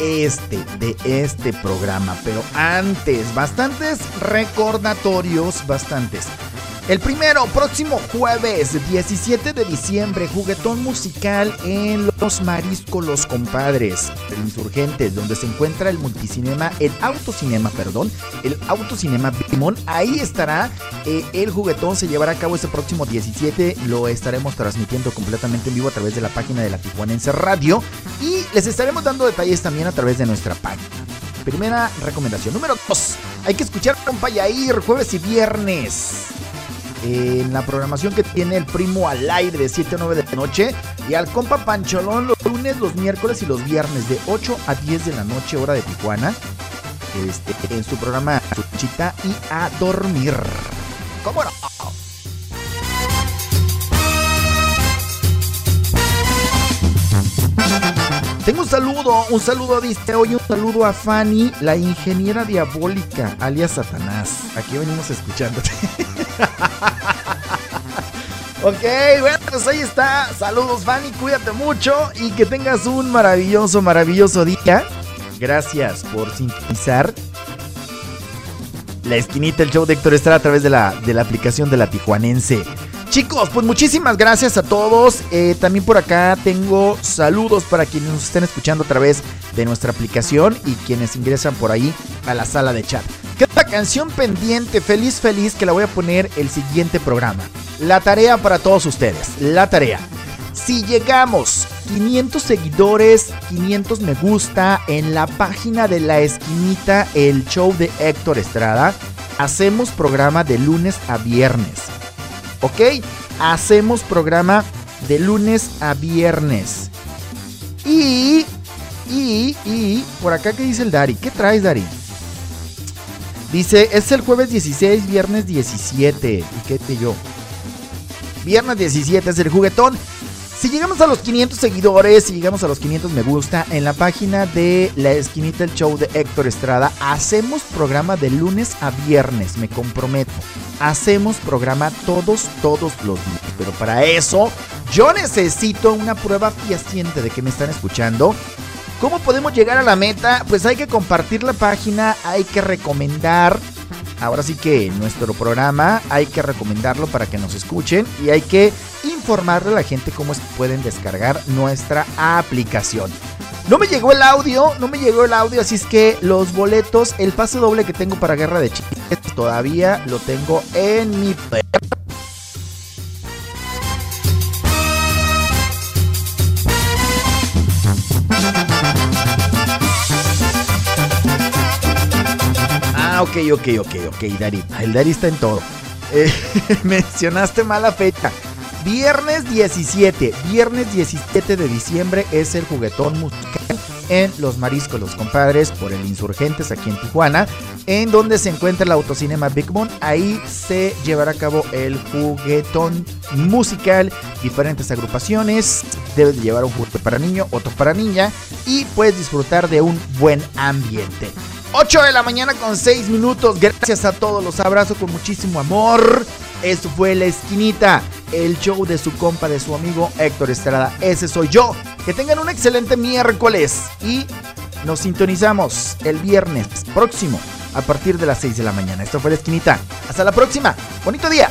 Este, de este programa, pero antes, bastantes recordatorios, bastantes. El primero, próximo jueves 17 de diciembre, juguetón musical en Los Mariscos Los Compadres, Insurgentes, donde se encuentra el multicinema, el autocinema, perdón, el autocinema Bimón. Ahí estará eh, el juguetón, se llevará a cabo este próximo 17, lo estaremos transmitiendo completamente en vivo a través de la página de la Tijuanense Radio y les estaremos dando detalles también a través de nuestra página. Primera recomendación. Número 2. Hay que escuchar a Compa Yair jueves y viernes. En la programación que tiene el primo al aire de 7 a 9 de la noche. Y al compa Pancholón los lunes, los miércoles y los viernes de 8 a 10 de la noche, hora de Tijuana. Este, en su programa Chuchita y a dormir. ¿Cómo no? Tengo un saludo, un saludo dice hoy, un saludo a Fanny, la ingeniera diabólica, alias Satanás. Aquí venimos escuchándote. (laughs) ok, bueno, pues ahí está. Saludos Fanny, cuídate mucho y que tengas un maravilloso, maravilloso día. Gracias por sintonizar la esquinita, el show de Héctor Estrada a través de la, de la aplicación de la Tijuanense. Chicos, pues muchísimas gracias a todos. Eh, también por acá tengo saludos para quienes nos estén escuchando a través de nuestra aplicación y quienes ingresan por ahí a la sala de chat. Queda canción pendiente, feliz, feliz, que la voy a poner el siguiente programa. La tarea para todos ustedes, la tarea. Si llegamos 500 seguidores, 500 me gusta en la página de la esquinita, el show de Héctor Estrada, hacemos programa de lunes a viernes. ¿Ok? Hacemos programa de lunes a viernes. Y, y, y, por acá que dice el Dari. ¿Qué traes, Dari? Dice, es el jueves 16, viernes 17. ¿Y qué te yo? Viernes 17 es el juguetón. Si llegamos a los 500 seguidores, si llegamos a los 500 me gusta, en la página de La Esquinita el Show de Héctor Estrada, hacemos programa de lunes a viernes, me comprometo. Hacemos programa todos, todos los días. Pero para eso, yo necesito una prueba fehaciente de que me están escuchando. ¿Cómo podemos llegar a la meta? Pues hay que compartir la página, hay que recomendar ahora sí que nuestro programa hay que recomendarlo para que nos escuchen y hay que informarle a la gente cómo pueden descargar nuestra aplicación. No me llegó el audio, no me llegó el audio, así es que los boletos, el pase doble que tengo para Guerra de Chistes, todavía lo tengo en mi Ah, ok, ok, ok, ok, Dari. El Dari está en todo. Eh, (laughs) mencionaste mala fecha. Viernes 17, viernes 17 de diciembre es el juguetón musical en Los Mariscos Los Compadres por el Insurgentes aquí en Tijuana, en donde se encuentra el autocinema Big Moon. Ahí se llevará a cabo el juguetón musical, diferentes agrupaciones. Debes de llevar un juguete para niño, otro para niña y puedes disfrutar de un buen ambiente. 8 de la mañana con 6 minutos. Gracias a todos, los abrazo con muchísimo amor. Esto fue La Esquinita, el show de su compa, de su amigo Héctor Estrada. Ese soy yo. Que tengan un excelente miércoles y nos sintonizamos el viernes próximo a partir de las 6 de la mañana. Esto fue La Esquinita. Hasta la próxima. Bonito día.